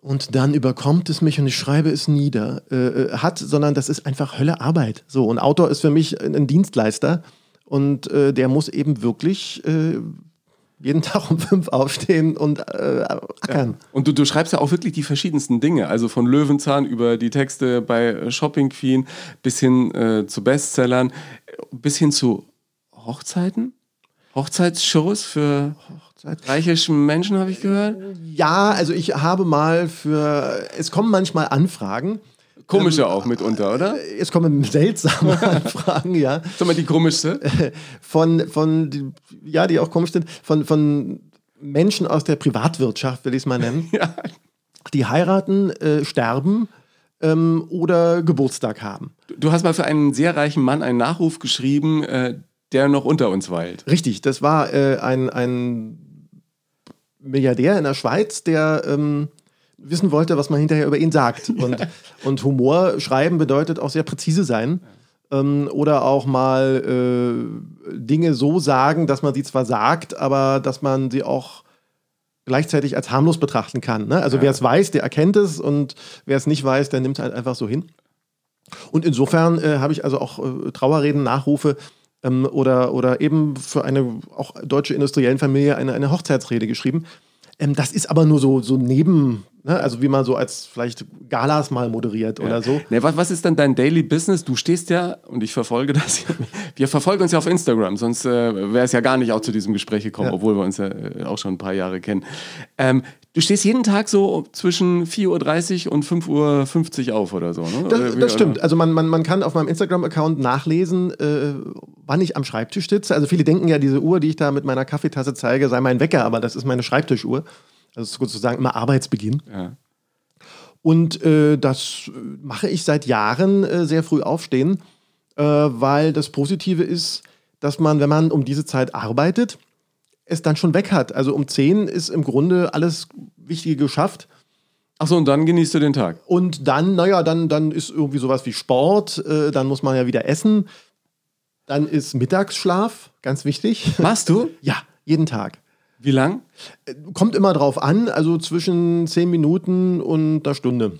[SPEAKER 2] und dann überkommt es mich und ich schreibe es nieder, äh, äh hat, sondern das ist einfach Hölle Arbeit. So, und Autor ist für mich ein Dienstleister und äh, der muss eben wirklich äh, jeden Tag um fünf aufstehen und äh, ackern.
[SPEAKER 1] Ja. Und du, du schreibst ja auch wirklich die verschiedensten Dinge. Also von Löwenzahn über die Texte bei Shopping Queen bis hin äh, zu Bestsellern, bis hin zu Hochzeiten. Hochzeitsshows für Reiche Menschen habe ich gehört.
[SPEAKER 2] Ja, also ich habe mal für, es kommen manchmal Anfragen.
[SPEAKER 1] Komische ähm, auch mitunter, oder?
[SPEAKER 2] Es kommen seltsame Anfragen, ja.
[SPEAKER 1] Sag mal, die komischste?
[SPEAKER 2] Von, von, ja, die auch komisch sind, von, von Menschen aus der Privatwirtschaft, will ich es mal nennen. ja. Die heiraten, äh, sterben ähm, oder Geburtstag haben.
[SPEAKER 1] Du hast mal für einen sehr reichen Mann einen Nachruf geschrieben, äh, der noch unter uns weilt.
[SPEAKER 2] Richtig, das war äh, ein, ein Milliardär in der Schweiz, der ähm, wissen wollte, was man hinterher über ihn sagt. Und, ja. und Humor schreiben bedeutet auch sehr präzise sein. Ähm, oder auch mal äh, Dinge so sagen, dass man sie zwar sagt, aber dass man sie auch gleichzeitig als harmlos betrachten kann. Ne? Also ja. wer es weiß, der erkennt es und wer es nicht weiß, der nimmt es halt einfach so hin. Und insofern äh, habe ich also auch äh, Trauerreden, Nachrufe ähm, oder, oder eben für eine auch deutsche Industriellenfamilie eine, eine Hochzeitsrede geschrieben. Ähm, das ist aber nur so, so neben, ne? also wie man so als vielleicht Galas mal moderiert ja. oder so.
[SPEAKER 1] Ne, was, was ist dann dein Daily Business? Du stehst ja, und ich verfolge das, wir verfolgen uns ja auf Instagram, sonst äh, wäre es ja gar nicht auch zu diesem Gespräch gekommen, ja. obwohl wir uns ja äh, auch schon ein paar Jahre kennen. Ähm, Du stehst jeden Tag so zwischen 4.30 Uhr und 5.50 Uhr auf oder so, ne?
[SPEAKER 2] Das, das stimmt. Also man, man, man kann auf meinem Instagram-Account nachlesen, äh, wann ich am Schreibtisch sitze. Also viele denken ja, diese Uhr, die ich da mit meiner Kaffeetasse zeige, sei mein Wecker, aber das ist meine Schreibtischuhr. Also sozusagen immer Arbeitsbeginn. Ja. Und äh, das mache ich seit Jahren äh, sehr früh aufstehen, äh, weil das Positive ist, dass man, wenn man um diese Zeit arbeitet, es dann schon weg hat. Also um 10 ist im Grunde alles Wichtige geschafft.
[SPEAKER 1] Achso, und dann genießt du den Tag.
[SPEAKER 2] Und dann, naja, dann, dann ist irgendwie sowas wie Sport, äh, dann muss man ja wieder essen. Dann ist Mittagsschlaf, ganz wichtig.
[SPEAKER 1] Machst du?
[SPEAKER 2] ja, jeden Tag.
[SPEAKER 1] Wie lang?
[SPEAKER 2] Kommt immer drauf an, also zwischen 10 Minuten und einer Stunde.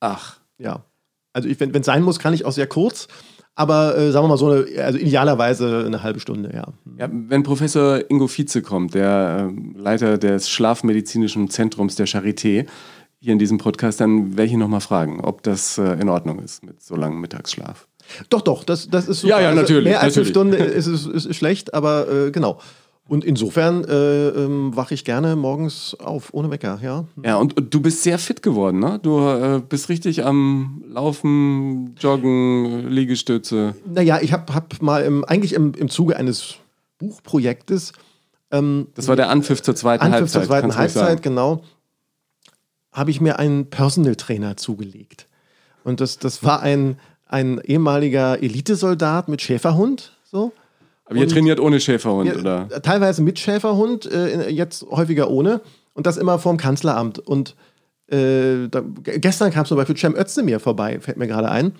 [SPEAKER 1] Ach.
[SPEAKER 2] Ja. Also wenn es sein muss, kann ich auch sehr kurz. Aber äh, sagen wir mal so, eine, also idealerweise eine halbe Stunde, ja.
[SPEAKER 1] ja wenn Professor Ingo Vize kommt, der äh, Leiter des Schlafmedizinischen Zentrums der Charité, hier in diesem Podcast, dann werde ich ihn nochmal fragen, ob das äh, in Ordnung ist mit so langem Mittagsschlaf.
[SPEAKER 2] Doch, doch, das, das ist
[SPEAKER 1] super. Ja, ja, also natürlich.
[SPEAKER 2] mehr als
[SPEAKER 1] natürlich.
[SPEAKER 2] eine Stunde ist, ist, ist schlecht, aber äh, genau. Und insofern äh, ähm, wache ich gerne morgens auf ohne Wecker, ja.
[SPEAKER 1] Ja, und, und du bist sehr fit geworden, ne? Du äh, bist richtig am Laufen, Joggen, Liegestütze.
[SPEAKER 2] Naja, ich habe hab mal im, eigentlich im, im Zuge eines Buchprojektes.
[SPEAKER 1] Ähm, das war der Anpfiff zur zweiten
[SPEAKER 2] Anpfiff
[SPEAKER 1] Halbzeit.
[SPEAKER 2] zur zweiten Halbzeit, genau. Habe ich mir einen Personal Trainer zugelegt. Und das, das war ein, ein ehemaliger Elitesoldat mit Schäferhund, so
[SPEAKER 1] aber ihr trainiert ohne Schäferhund, ja, oder?
[SPEAKER 2] Teilweise mit Schäferhund, äh, jetzt häufiger ohne. Und das immer vorm Kanzleramt. Und äh, da, gestern kam zum Beispiel Cem Özdemir vorbei, fällt mir gerade ein.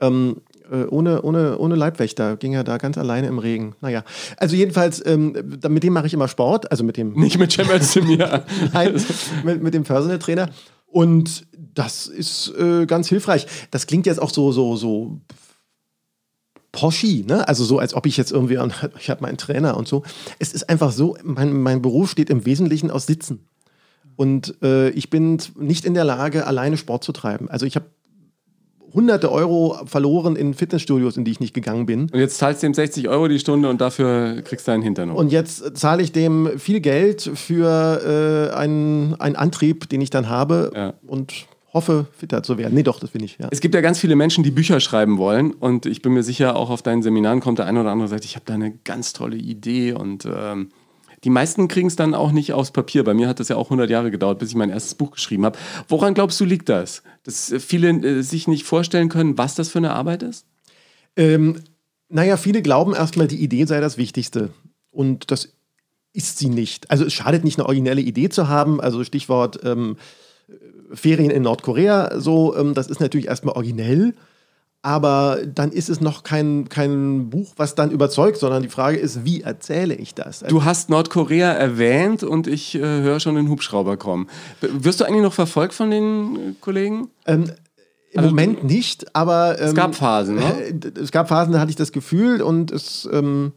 [SPEAKER 2] Ähm, äh, ohne, ohne, ohne Leibwächter ging er da ganz alleine im Regen. Naja, also jedenfalls, ähm, mit dem mache ich immer Sport. Also mit dem.
[SPEAKER 1] Nicht mit Cem Özdemir.
[SPEAKER 2] Nein, mit, mit dem Personal Trainer. Und das ist äh, ganz hilfreich. Das klingt jetzt auch so, so, so Poschi, ne? Also so, als ob ich jetzt irgendwie, ich habe meinen Trainer und so. Es ist einfach so, mein, mein Beruf steht im Wesentlichen aus Sitzen. Und äh, ich bin nicht in der Lage, alleine Sport zu treiben. Also ich habe hunderte Euro verloren in Fitnessstudios, in die ich nicht gegangen bin.
[SPEAKER 1] Und jetzt zahlst du ihm 60 Euro die Stunde und dafür kriegst du einen Hintern.
[SPEAKER 2] Und jetzt zahle ich dem viel Geld für äh, einen, einen Antrieb, den ich dann habe. Ja. Und hoffe, fitter zu werden. Nee, doch, das bin ich. Ja.
[SPEAKER 1] Es gibt ja ganz viele Menschen, die Bücher schreiben wollen. Und ich bin mir sicher, auch auf deinen Seminaren kommt der eine oder andere und sagt, ich habe da eine ganz tolle Idee. Und ähm, die meisten kriegen es dann auch nicht aufs Papier. Bei mir hat das ja auch 100 Jahre gedauert, bis ich mein erstes Buch geschrieben habe. Woran glaubst du, liegt das? Dass viele äh, sich nicht vorstellen können, was das für eine Arbeit ist?
[SPEAKER 2] Ähm, naja, viele glauben erstmal, die Idee sei das Wichtigste. Und das ist sie nicht. Also es schadet nicht, eine originelle Idee zu haben. Also Stichwort ähm, Ferien in Nordkorea, so, ähm, das ist natürlich erstmal originell, aber dann ist es noch kein, kein Buch, was dann überzeugt, sondern die Frage ist, wie erzähle ich das?
[SPEAKER 1] Du hast Nordkorea erwähnt und ich äh, höre schon den Hubschrauber kommen. Wirst du eigentlich noch verfolgt von den Kollegen?
[SPEAKER 2] Ähm, Im also, Moment nicht, aber.
[SPEAKER 1] Ähm, es gab Phasen, ne?
[SPEAKER 2] Äh, es gab Phasen, da hatte ich das Gefühl und es. Ähm,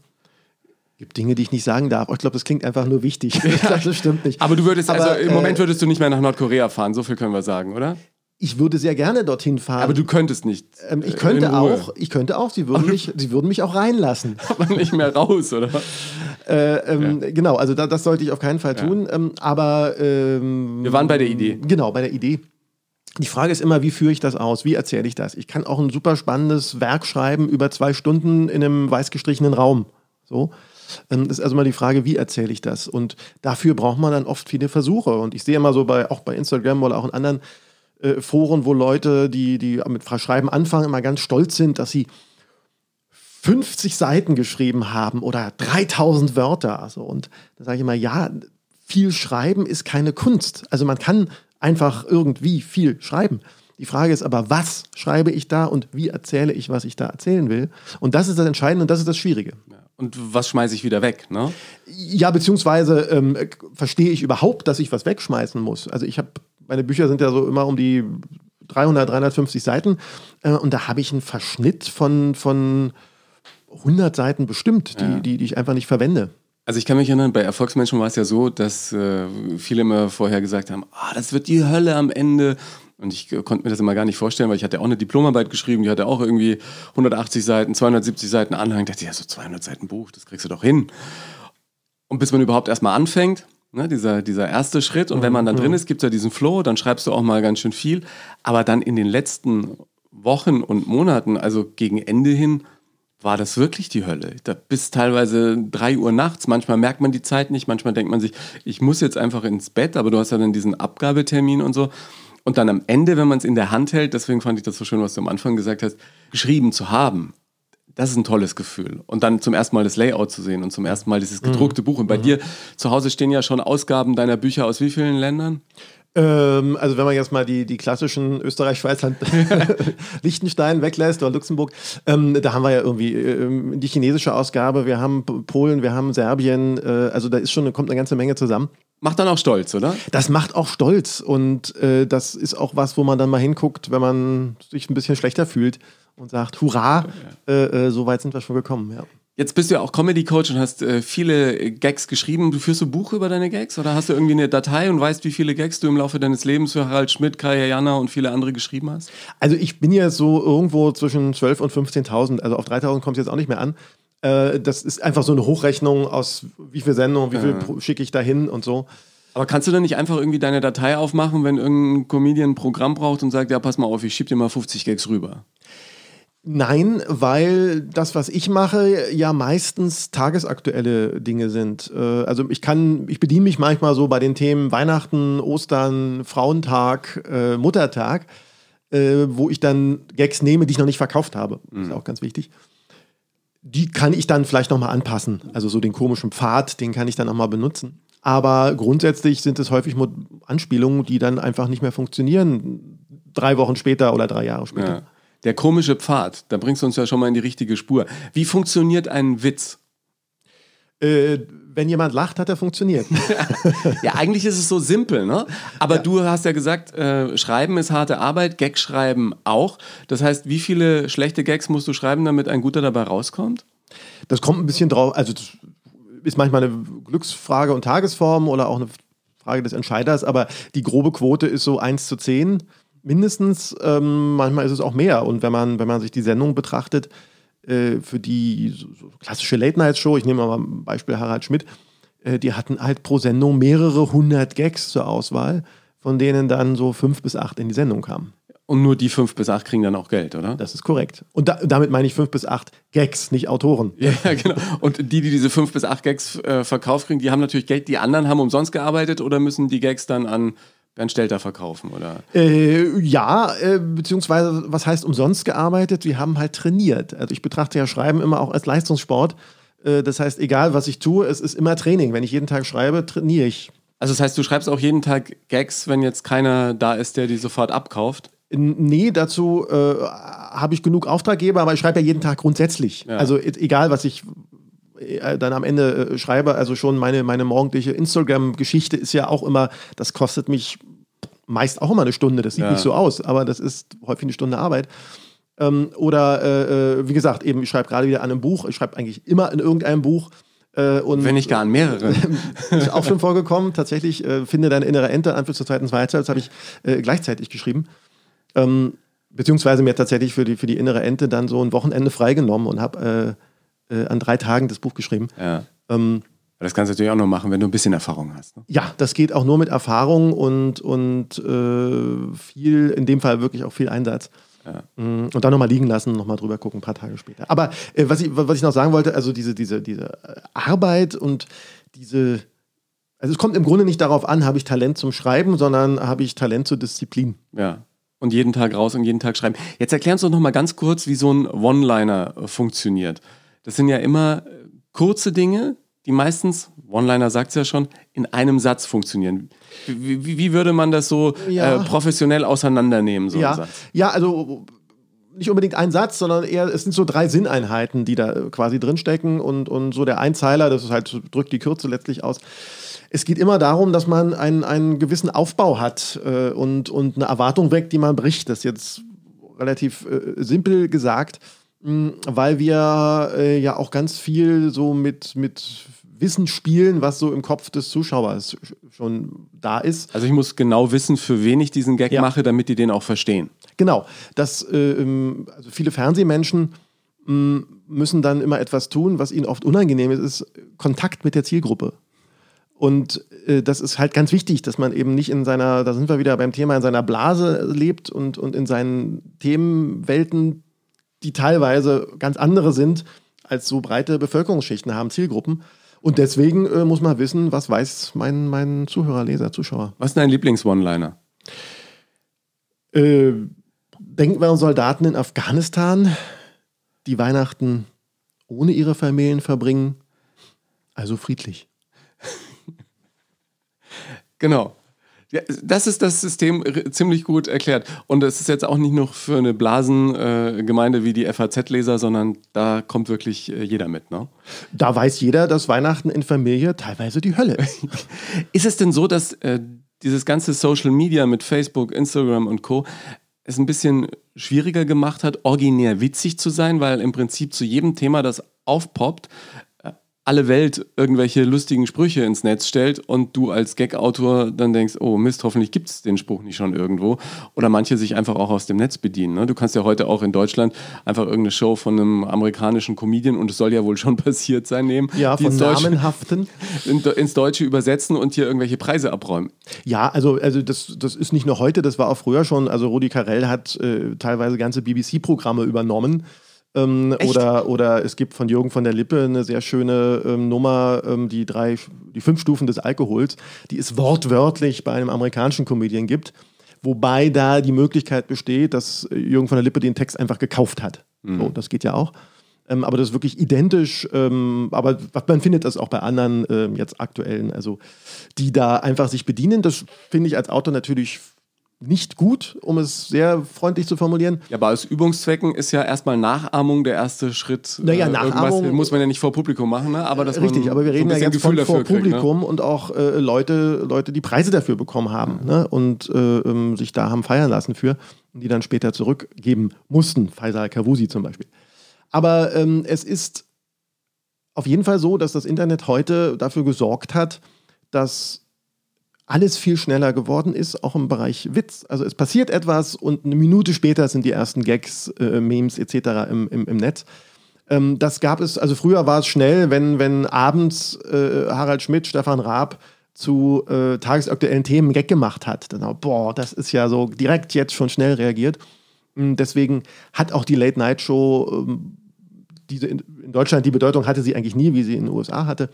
[SPEAKER 2] gibt Dinge, die ich nicht sagen darf. Oh, ich glaube, das klingt einfach nur wichtig.
[SPEAKER 1] das stimmt nicht. Aber du würdest, Aber, also im äh, Moment würdest du nicht mehr nach Nordkorea fahren, so viel können wir sagen, oder?
[SPEAKER 2] ich würde sehr gerne dorthin fahren.
[SPEAKER 1] Aber du könntest nicht.
[SPEAKER 2] Ähm, ich
[SPEAKER 1] äh,
[SPEAKER 2] könnte auch, ich könnte auch, sie würden mich, sie würden mich auch reinlassen.
[SPEAKER 1] Aber nicht mehr raus, oder?
[SPEAKER 2] Äh, ähm, Genau, also da, das sollte ich auf keinen Fall tun. Ähm, aber ähm,
[SPEAKER 1] Wir waren bei der Idee.
[SPEAKER 2] Genau, bei der Idee. Die Frage ist immer, wie führe ich das aus? Wie erzähle ich das? Ich kann auch ein super spannendes Werk schreiben über zwei Stunden in einem weiß gestrichenen Raum. So. Ähm, Das ist also mal die Frage, wie erzähle ich das? Und dafür braucht man dann oft viele Versuche. Und ich sehe immer so bei, auch bei Instagram oder auch in anderen äh, Foren, wo Leute, die, die mit Schreiben anfangen, immer ganz stolz sind, dass sie 50 Seiten geschrieben haben oder 3000 Wörter. Also, und da sage ich immer, ja, viel schreiben ist keine Kunst. Also man kann einfach irgendwie viel schreiben. Die Frage ist aber, was schreibe ich da und wie erzähle ich, was ich da erzählen will? Und das ist das Entscheidende und das ist das Schwierige.
[SPEAKER 1] Und was schmeiße ich wieder weg, ne?
[SPEAKER 2] Ja, beziehungsweise ähm, äh, verstehe ich überhaupt, dass ich was wegschmeißen muss. Also ich habe, meine Bücher sind ja so immer um die 300, 350 Seiten äh, und da habe ich einen Verschnitt von, von 100 Seiten bestimmt, die,
[SPEAKER 1] Ja.
[SPEAKER 2] die, die ich einfach nicht verwende.
[SPEAKER 1] Also ich kann mich erinnern, bei Erfolgsmenschen war es ja so, dass äh, viele immer vorher gesagt haben, ah, das wird die Hölle am Ende. Und ich konnte mir das immer gar nicht vorstellen, weil ich hatte auch eine Diplomarbeit geschrieben, die hatte auch irgendwie 180 Seiten, 270 Seiten Anhang. Da dachte ich, ja, so 200 Seiten Buch, das kriegst du doch hin. Und bis man überhaupt erstmal anfängt, ne, dieser, dieser erste Schritt. Und wenn man dann drin ist, gibt es ja diesen Flow, dann schreibst du auch mal ganz schön viel. Aber dann in den letzten Wochen und Monaten, also gegen Ende hin, war das wirklich die Hölle. Da bis teilweise 3 Uhr nachts. Manchmal merkt man die Zeit nicht, manchmal denkt man sich, ich muss jetzt einfach ins Bett, aber du hast ja dann diesen Abgabetermin und so. Und dann am Ende, wenn man es in der Hand hält, deswegen fand ich das so schön, was du am Anfang gesagt hast, geschrieben zu haben, das ist ein tolles Gefühl. Und dann zum ersten Mal das Layout zu sehen und zum ersten Mal dieses gedruckte Buch. Und bei dir zu Hause stehen ja schon Ausgaben deiner Bücher aus wie vielen Ländern?
[SPEAKER 2] Ähm, also wenn man jetzt mal die, die klassischen Österreich, Schweiz, Land- Liechtenstein weglässt oder Luxemburg, ähm, da haben wir ja irgendwie ähm, die chinesische Ausgabe, wir haben Polen, wir haben Serbien, äh, also da ist schon, kommt eine ganze Menge zusammen.
[SPEAKER 1] Macht dann auch stolz, oder?
[SPEAKER 2] Das macht auch stolz und äh, das ist auch was, wo man dann mal hinguckt, wenn man sich ein bisschen schlechter fühlt und sagt, hurra, äh, äh, so weit sind wir schon gekommen. Ja.
[SPEAKER 1] Jetzt bist du ja auch Comedy-Coach und hast äh, viele Gags geschrieben. Du führst du Buch über deine Gags oder hast du irgendwie eine Datei und weißt, wie viele Gags du im Laufe deines Lebens für Harald Schmidt, Kaya Jana und viele andere geschrieben hast?
[SPEAKER 2] Also ich bin ja so irgendwo zwischen 12.000 und 15.000, also auf 3.000 kommt es jetzt auch nicht mehr an. Äh, das ist einfach so eine Hochrechnung aus wie viel Sendungen, wie viel pro- schicke ich da hin und so.
[SPEAKER 1] Aber kannst du dann nicht einfach irgendwie deine Datei aufmachen, wenn irgendein Comedian ein Programm braucht und sagt, ja, pass mal auf, ich schieb dir mal 50 Gags rüber?
[SPEAKER 2] Nein, weil das, was ich mache, ja meistens tagesaktuelle Dinge sind. Äh, Also ich kann, ich bediene mich manchmal so bei den Themen Weihnachten, Ostern, Frauentag, äh, Muttertag, äh, wo ich dann Gags nehme, die ich noch nicht verkauft habe. Ist auch ganz wichtig. Die kann ich dann vielleicht nochmal anpassen. Also so den komischen Pfad, den kann ich dann nochmal benutzen. Aber grundsätzlich sind es häufig Anspielungen, die dann einfach nicht mehr funktionieren. Drei Wochen später oder drei Jahre später.
[SPEAKER 1] Ja. Der komische Pfad, da bringst du uns ja schon mal in die richtige Spur. Wie funktioniert ein Witz?
[SPEAKER 2] Äh, wenn jemand lacht, hat er funktioniert.
[SPEAKER 1] Ja, eigentlich ist es so simpel, ne? Aber du hast ja gesagt, äh, Schreiben ist harte Arbeit, Gag schreiben auch. Das heißt, wie viele schlechte Gags musst du schreiben, damit ein guter dabei rauskommt?
[SPEAKER 2] Das kommt ein bisschen drauf, also das ist manchmal eine Glücksfrage und Tagesform oder auch eine Frage des Entscheiders, aber die grobe Quote ist so 1 zu 10 mindestens. Ähm, manchmal ist es auch mehr. Und wenn man, wenn man sich die Sendung betrachtet, äh, für die so, so klassische Late-Night-Show, ich nehme mal ein Beispiel Harald Schmidt, äh, die hatten halt pro Sendung mehrere hundert Gags zur Auswahl, von denen dann so fünf bis acht in die Sendung kamen.
[SPEAKER 1] Und nur die fünf bis acht kriegen dann auch Geld, oder?
[SPEAKER 2] Das ist korrekt. Und da, damit meine ich fünf bis acht Gags, nicht Autoren.
[SPEAKER 1] Ja, genau. Und die, die diese fünf bis acht Gags äh, verkauft kriegen, die haben natürlich Geld. Die anderen haben umsonst gearbeitet oder müssen die Gags dann an Bernd Stelter verkaufen, oder?
[SPEAKER 2] Äh, ja, äh, beziehungsweise, was heißt umsonst gearbeitet? Wir haben halt trainiert. Also ich betrachte ja Schreiben immer auch als Leistungssport. Äh, das heißt, egal was ich tue, es ist immer Training. Wenn ich jeden Tag schreibe, trainiere ich.
[SPEAKER 1] Also das heißt, du schreibst auch jeden Tag Gags, wenn jetzt keiner da ist, der die sofort abkauft.
[SPEAKER 2] Nee, dazu äh, habe ich genug Auftraggeber, aber ich schreibe ja jeden Tag grundsätzlich.
[SPEAKER 1] Ja.
[SPEAKER 2] Also egal, was ich dann am Ende äh, schreibe, also schon meine, meine morgendliche Instagram-Geschichte ist ja auch immer, das kostet mich meist auch immer eine Stunde, das sieht
[SPEAKER 1] Ja.
[SPEAKER 2] nicht so aus, aber das ist häufig eine Stunde Arbeit. Ähm, oder äh, äh, wie gesagt, eben, ich schreibe gerade wieder an einem Buch, ich schreibe eigentlich immer in irgendeinem Buch. Äh, und
[SPEAKER 1] Wenn nicht gar an mehreren.
[SPEAKER 2] ist auch schon vorgekommen, tatsächlich, äh, finde deine innere Ente, Anführungszeichen zur zweiten Zweizeit, das habe ich äh, gleichzeitig geschrieben. Ähm, beziehungsweise mir tatsächlich für die, für die innere Ente dann so ein Wochenende freigenommen und habe äh, an drei Tagen das Buch geschrieben.
[SPEAKER 1] Ja. Ähm, das kannst du natürlich auch nur machen, wenn du ein bisschen Erfahrung hast. Ne?
[SPEAKER 2] Ja, das geht auch nur mit Erfahrung und, und äh, viel, in dem Fall wirklich auch viel Einsatz. Ja. Mm, und dann nochmal liegen lassen, nochmal drüber gucken, ein paar Tage später. Aber äh, was, ich, was ich noch sagen wollte, also diese, diese, diese äh, Arbeit und diese, also es kommt im Grunde nicht darauf an, habe ich Talent zum Schreiben, sondern habe ich Talent zur Disziplin.
[SPEAKER 1] Ja. Und jeden Tag raus und jeden Tag schreiben. Jetzt erklären Sie uns noch mal ganz kurz, wie so ein One-Liner funktioniert. Das sind ja immer kurze Dinge, die meistens, One-Liner sagt es ja schon, in einem Satz funktionieren. Wie, wie, wie würde man das so ja. äh, professionell auseinandernehmen, so
[SPEAKER 2] ja. Ja, also nicht unbedingt ein Satz, sondern eher, es sind so drei Sinneinheiten, die da quasi drinstecken und, und so der Einzeiler, das ist halt, drückt die Kürze letztlich aus. Es geht immer darum, dass man einen, einen gewissen Aufbau hat äh, und, und eine Erwartung weckt, die man bricht. Das ist jetzt relativ äh, simpel gesagt, weil wir äh, ja auch ganz viel so mit, mit Wissen spielen, was so im Kopf des Zuschauers schon da ist.
[SPEAKER 1] Also ich muss genau wissen, für wen ich diesen Gag ja. mache, damit die den auch verstehen.
[SPEAKER 2] Genau. Das, äh, also viele Fernsehmenschen mh, müssen dann immer etwas tun, was ihnen oft unangenehm ist, ist Kontakt mit der Zielgruppe. Und äh, das ist halt ganz wichtig, dass man eben nicht in seiner, da sind wir wieder beim Thema, in seiner Blase lebt und, und in seinen Themenwelten, die teilweise ganz andere sind, als so breite Bevölkerungsschichten haben, Zielgruppen. Und deswegen äh, muss man wissen, was weiß mein, mein Zuhörer, Leser, Zuschauer.
[SPEAKER 1] Was ist dein Lieblings-One-Liner?
[SPEAKER 2] Äh, denken wir an Soldaten in Afghanistan, die Weihnachten ohne ihre Familien verbringen, also friedlich.
[SPEAKER 1] genau. Ja, das ist das System ziemlich gut erklärt. Und es ist jetzt auch nicht nur für eine Blasengemeinde äh, wie die FAZ-Leser, sondern da kommt wirklich äh, jeder mit. Ne?
[SPEAKER 2] Da weiß jeder, dass Weihnachten in Familie teilweise die Hölle ist.
[SPEAKER 1] ist es denn so, dass äh, dieses ganze Social Media mit Facebook, Instagram und Co. es ein bisschen schwieriger gemacht hat, originär witzig zu sein, weil im Prinzip zu jedem Thema, das aufpoppt, alle Welt irgendwelche lustigen Sprüche ins Netz stellt und du als Gag-Autor dann denkst, oh Mist, hoffentlich gibt es den Spruch nicht schon irgendwo. Oder manche sich einfach auch aus dem Netz bedienen. Ne? Du kannst ja heute auch in Deutschland einfach irgendeine Show von einem amerikanischen Comedian, und es soll ja wohl schon passiert sein, nehmen.
[SPEAKER 2] Ja, von Deutsche, namenhaften.
[SPEAKER 1] In, ins Deutsche übersetzen und hier irgendwelche Preise abräumen.
[SPEAKER 2] Ja, also, also das, das ist nicht nur heute, das war auch früher schon. Also Rudi Carell hat äh, teilweise ganze BBC-Programme übernommen ähm, oder, oder es gibt von Jürgen von der Lippe eine sehr schöne ähm, Nummer, ähm, die drei, die fünf Stufen des Alkohols, die es wortwörtlich bei einem amerikanischen Comedian gibt. Wobei da die Möglichkeit besteht, dass Jürgen von der Lippe den Text einfach gekauft hat. Mhm. So, das geht ja auch. Ähm, aber das ist wirklich identisch. Ähm, aber man findet das auch bei anderen ähm, jetzt aktuellen, also die da einfach sich bedienen. Das finde ich als Autor natürlich nicht gut, um es sehr freundlich zu formulieren.
[SPEAKER 1] Ja, aber aus Übungszwecken ist ja erstmal Nachahmung der erste Schritt.
[SPEAKER 2] Naja, äh, Nachahmung
[SPEAKER 1] muss man ja nicht vor Publikum machen, ne? aber das
[SPEAKER 2] Richtig, aber wir reden so ja jetzt Gefühl von vor Publikum kriegt, ne? und auch äh, Leute, Leute, die Preise dafür bekommen haben mhm. ne? und äh, ähm, sich da haben feiern lassen für und die dann später zurückgeben mussten. Faisal Kavusi zum Beispiel. Aber ähm, es ist auf jeden Fall so, dass das Internet heute dafür gesorgt hat, dass alles viel schneller geworden ist, auch im Bereich Witz. Also es passiert etwas und eine Minute später sind die ersten Gags, äh, Memes etc. im, im, im Netz. Ähm, das gab es, also früher war es schnell, wenn, wenn abends äh, Harald Schmidt, Stefan Raab zu äh, tagesaktuellen Themen Gag gemacht hat. Dann, boah, das ist ja so direkt jetzt schon schnell reagiert. Und deswegen hat auch die Late Night Show ähm, diese in, in Deutschland die Bedeutung hatte sie eigentlich nie, wie sie in den USA hatte.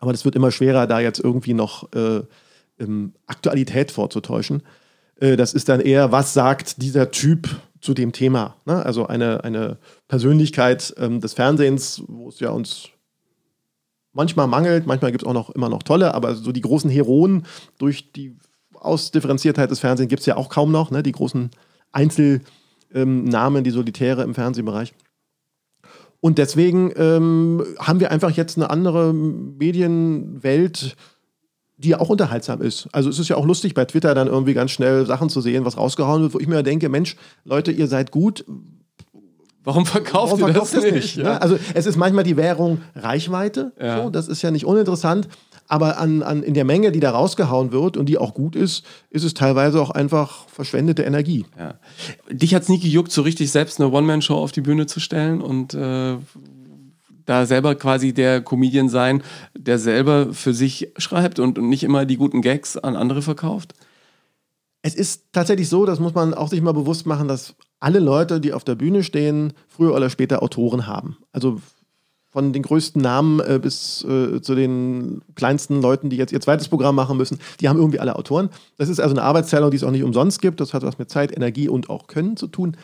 [SPEAKER 2] Aber das wird immer schwerer, da jetzt irgendwie noch äh, ähm, Aktualität vorzutäuschen. Äh, das ist dann eher, was sagt dieser Typ zu dem Thema? Ne? Also eine, eine Persönlichkeit ähm, des Fernsehens, wo es ja uns manchmal mangelt, manchmal gibt es auch noch immer noch tolle, aber so die großen Heroen durch die Ausdifferenziertheit des Fernsehens gibt es ja auch kaum noch, ne? die großen Einzelnamen, ähm, die Solitäre im Fernsehbereich. Und deswegen ähm, haben wir einfach jetzt eine andere Medienwelt, die ja auch unterhaltsam ist. Also es ist ja auch lustig bei Twitter dann irgendwie ganz schnell Sachen zu sehen, was rausgehauen wird, wo ich mir denke, Mensch, Leute, ihr seid gut.
[SPEAKER 1] Warum verkauft Warum ihr verkauft das, das nicht?
[SPEAKER 2] nicht ja? Also es ist manchmal die Währung Reichweite. Ja. So, das ist ja nicht uninteressant. Aber an, an, in der Menge, die da rausgehauen wird und die auch gut ist, ist es teilweise auch einfach verschwendete Energie.
[SPEAKER 1] Ja. Dich hat es nie gejuckt, so richtig selbst eine One-Man-Show auf die Bühne zu stellen und äh, da selber quasi der Comedian sein, der selber für sich schreibt und, und nicht immer die guten Gags an andere verkauft?
[SPEAKER 2] Es ist tatsächlich so, das muss man auch sich mal bewusst machen, dass alle Leute, die auf der Bühne stehen, früher oder später Autoren haben. Also von den größten Namen äh, bis äh, zu den kleinsten Leuten, die jetzt ihr zweites Programm machen müssen, die haben irgendwie alle Autoren. Das ist also eine Arbeitsteilung, die es auch nicht umsonst gibt. Das hat was mit Zeit, Energie und auch Können zu tun.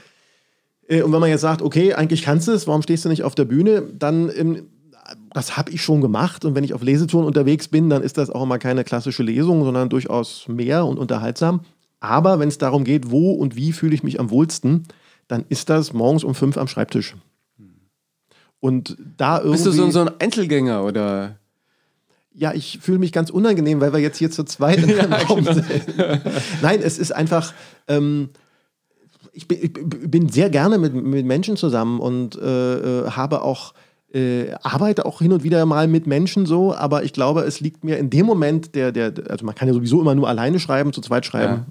[SPEAKER 2] Äh, und wenn man jetzt sagt, okay, eigentlich kannst du es, warum stehst du nicht auf der Bühne, dann ähm, das habe ich schon gemacht. Und wenn ich auf Lesetouren unterwegs bin, dann ist das auch immer keine klassische Lesung, sondern durchaus mehr und unterhaltsam. Aber wenn es darum geht, wo und wie fühle ich mich am wohlsten, dann ist das morgens um fünf am Schreibtisch. Und da irgendwie.
[SPEAKER 1] Bist du so, so ein Einzelgänger oder?
[SPEAKER 2] Ja, ich fühle mich ganz unangenehm, weil wir jetzt hier zu zweit in einem ja, Raum genau. sind. Nein, es ist einfach. Ähm, ich, bin, ich, bin, sehr gerne mit, mit Menschen zusammen und äh, äh, habe auch äh, arbeite auch hin und wieder mal mit Menschen so, aber ich glaube, es liegt mir in dem Moment, der, der, also man kann ja sowieso immer nur alleine schreiben, zu zweit schreiben, ja.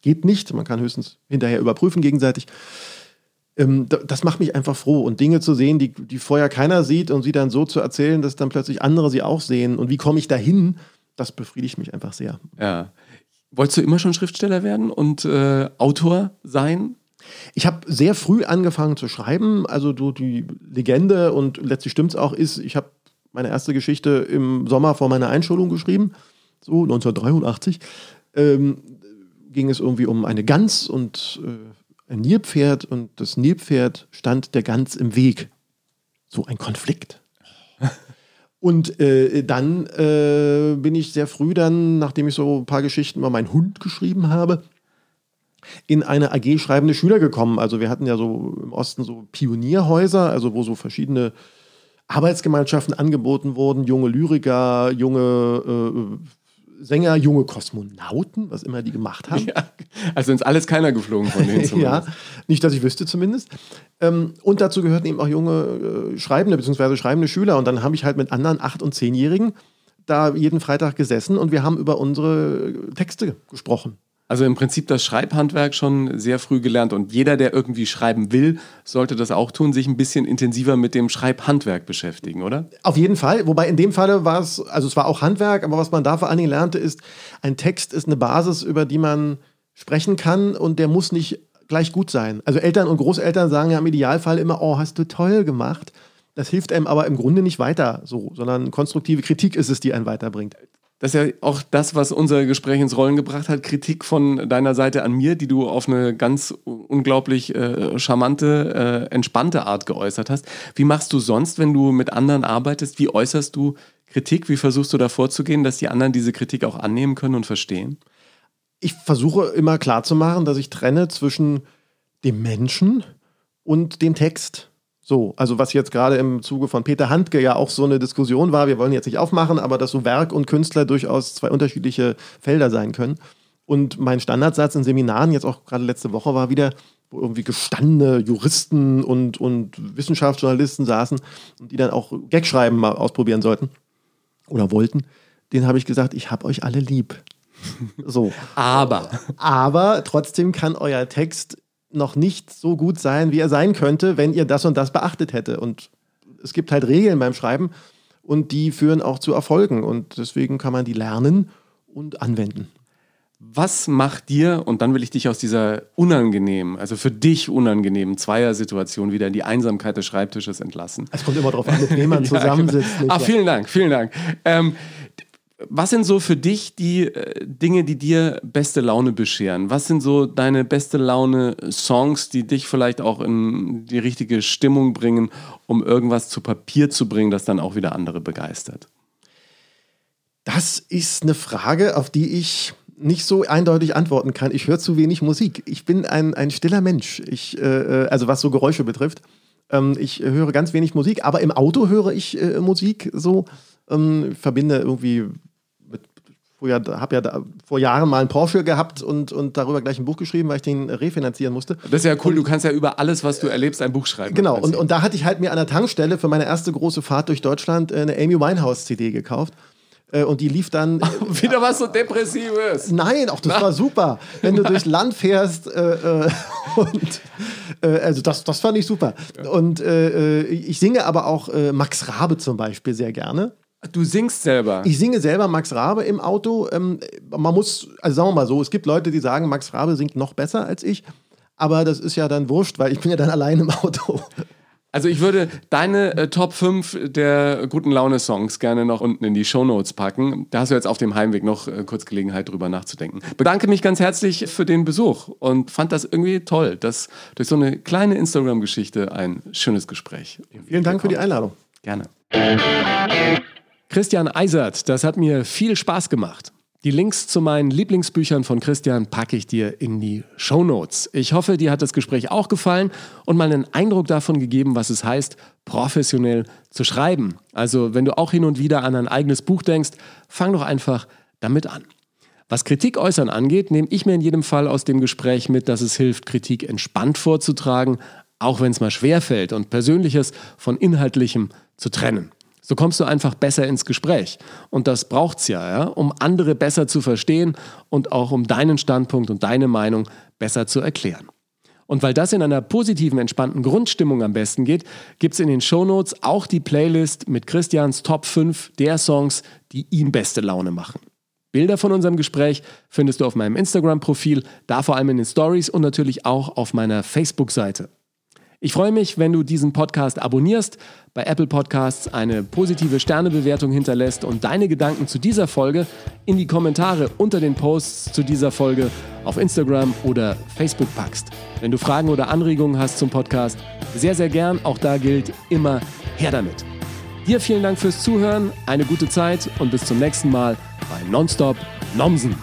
[SPEAKER 2] geht nicht. Man kann höchstens hinterher überprüfen gegenseitig ähm, das macht mich einfach froh. Und Dinge zu sehen, die, die vorher keiner sieht und sie dann so zu erzählen, dass dann plötzlich andere sie auch sehen. Und wie komme ich dahin? Das befriedigt mich einfach sehr.
[SPEAKER 1] Ja. Wolltest du immer schon Schriftsteller werden und äh, Autor sein?
[SPEAKER 2] Ich habe sehr früh angefangen zu schreiben. Also du, die Legende, und letztlich stimmt es auch, ist, ich habe meine erste Geschichte im Sommer vor meiner Einschulung geschrieben, so 1983. Ähm, ging es irgendwie um eine Gans und äh, ein Nilpferd und das Nilpferd stand der Gans im Weg. So ein Konflikt. Und äh, dann äh, bin ich sehr früh dann, nachdem ich so ein paar Geschichten über meinen Hund geschrieben habe, in eine AG schreibende Schüler gekommen. Also wir hatten ja so im Osten so Pionierhäuser, also wo so verschiedene Arbeitsgemeinschaften angeboten wurden, junge Lyriker, junge äh, Sänger, junge Kosmonauten, was immer die gemacht haben. Ja,
[SPEAKER 1] also ins alles keiner geflogen von denen
[SPEAKER 2] zumindest. ja, nicht, dass ich wüsste zumindest. Ähm, und dazu gehörten eben auch junge äh, Schreibende bzw. schreibende Schüler. Und dann habe ich halt mit anderen Acht- und Zehnjährigen da jeden Freitag gesessen und wir haben über unsere Texte gesprochen.
[SPEAKER 1] Also im Prinzip das Schreibhandwerk schon sehr früh gelernt und jeder, der irgendwie schreiben will, sollte das auch tun, sich ein bisschen intensiver mit dem Schreibhandwerk beschäftigen, oder?
[SPEAKER 2] Auf jeden Fall, wobei in dem Falle war es, also es war auch Handwerk, aber was man da vor allen Dingen lernte, ist, ein Text ist eine Basis, über die man sprechen kann und der muss nicht gleich gut sein. Also Eltern und Großeltern sagen ja im Idealfall immer, oh, hast du toll gemacht. Das hilft einem aber im Grunde nicht weiter so, sondern konstruktive Kritik ist es, die einen weiterbringt.
[SPEAKER 1] Das ist ja auch das, was unser Gespräch ins Rollen gebracht hat. Kritik von deiner Seite an mir, die du auf eine ganz unglaublich äh, charmante, äh, entspannte Art geäußert hast. Wie machst du sonst, wenn du mit anderen arbeitest? Wie äußerst du Kritik? Wie versuchst du da vorzugehen, dass die anderen diese Kritik auch annehmen können und verstehen?
[SPEAKER 2] Ich versuche immer klarzumachen, dass ich trenne zwischen dem Menschen und dem Text. So, also was jetzt gerade im Zuge von Peter Handke ja auch so eine Diskussion war, wir wollen jetzt nicht aufmachen, aber dass so Werk und Künstler durchaus zwei unterschiedliche Felder sein können. Und mein Standardsatz in Seminaren, jetzt auch gerade letzte Woche, war wieder, wo irgendwie gestandene Juristen und, und Wissenschaftsjournalisten saßen und die dann auch Gagschreiben mal ausprobieren sollten oder wollten. Den habe ich gesagt, ich habe euch alle lieb.
[SPEAKER 1] So. Aber.
[SPEAKER 2] Aber trotzdem kann euer Text noch nicht so gut sein, wie er sein könnte, wenn ihr das und das beachtet hätte. Und es gibt halt Regeln beim Schreiben und die führen auch zu Erfolgen. Und deswegen kann man die lernen und anwenden.
[SPEAKER 1] Was macht dir, und dann will ich dich aus dieser unangenehmen, also für dich unangenehmen Zweiersituation wieder in die Einsamkeit des Schreibtisches entlassen?
[SPEAKER 2] Es kommt immer darauf an, mit wem man zusammensitzt.
[SPEAKER 1] ja, genau. Ah, vielen Dank, vielen Dank. Ähm, was sind so für dich die äh, Dinge, die dir beste Laune bescheren? Was sind so deine beste Laune Songs, die dich vielleicht auch in die richtige Stimmung bringen, um irgendwas zu Papier zu bringen, das dann auch wieder andere begeistert?
[SPEAKER 2] Das ist eine Frage, auf die ich nicht so eindeutig antworten kann. Ich höre zu wenig Musik. Ich bin ein, ein stiller Mensch, ich, äh, äh also was so Geräusche betrifft. Ähm, ich höre ganz wenig Musik, aber im Auto höre ich äh, Musik so. Ähm, verbinde irgendwie Früher habe ja da, vor Jahren mal einen Porsche gehabt und, und darüber gleich ein Buch geschrieben, weil ich den refinanzieren musste.
[SPEAKER 1] Das ist ja cool, und, du kannst ja über alles, was du erlebst, ein Buch schreiben.
[SPEAKER 2] Genau, und, und da hatte ich halt mir an der Tankstelle für meine erste große Fahrt durch Deutschland äh, eine Amy Winehouse-CD gekauft. Äh, und die lief dann.
[SPEAKER 1] Wieder was so Depressives.
[SPEAKER 2] Nein, auch das war super. Wenn du durchs Land fährst äh, äh, und äh, also das, das fand ich super. Und äh, äh, ich singe aber auch Max Rabe zum Beispiel sehr gerne.
[SPEAKER 1] Du singst selber.
[SPEAKER 2] Ich singe selber Max Rabe im Auto. Ähm, man muss, also sagen wir mal so, es gibt Leute, die sagen, Max Rabe singt noch besser als ich. Aber das ist ja dann wurscht, weil ich bin ja dann allein im Auto.
[SPEAKER 1] Also ich würde deine äh, Top 5 der guten Laune-Songs gerne noch unten in die Shownotes packen. Da hast du jetzt auf dem Heimweg noch äh, kurz Gelegenheit drüber nachzudenken. Bedanke mich ganz herzlich für den Besuch und fand das irgendwie toll, dass durch so eine kleine Instagram-Geschichte ein schönes Gespräch.
[SPEAKER 2] Vielen Dank für die Einladung.
[SPEAKER 1] Gerne. Christian Eisert, das hat mir viel Spaß gemacht. Die Links zu meinen Lieblingsbüchern von Christian packe ich dir in die Show Notes. Ich hoffe, dir hat das Gespräch auch gefallen und mal einen Eindruck davon gegeben, was es heißt, professionell zu schreiben. Also, wenn du auch hin und wieder an ein eigenes Buch denkst, fang doch einfach damit an. Was Kritik äußern angeht, nehme ich mir in jedem Fall aus dem Gespräch mit, dass es hilft, Kritik entspannt vorzutragen, auch wenn es mal schwerfällt und Persönliches von Inhaltlichem zu trennen. So kommst du einfach besser ins Gespräch. Und das braucht's ja, ja, um andere besser zu verstehen und auch um deinen Standpunkt und deine Meinung besser zu erklären. Und weil das in einer positiven, entspannten Grundstimmung am besten geht, gibt es in den Shownotes auch die Playlist mit Christians Top 5 der Songs, die ihm beste Laune machen. Bilder von unserem Gespräch findest du auf meinem Instagram-Profil, da vor allem in den Stories und natürlich auch auf meiner Facebook-Seite. Ich freue mich, wenn du diesen Podcast abonnierst, bei Apple Podcasts eine positive Sternebewertung hinterlässt und deine Gedanken zu dieser Folge in die Kommentare unter den Posts zu dieser Folge auf Instagram oder Facebook packst. Wenn du Fragen oder Anregungen hast zum Podcast, sehr, sehr gern. Auch da gilt immer her damit. Dir vielen Dank fürs Zuhören, eine gute Zeit und bis zum nächsten Mal bei Nonstop Nomsen.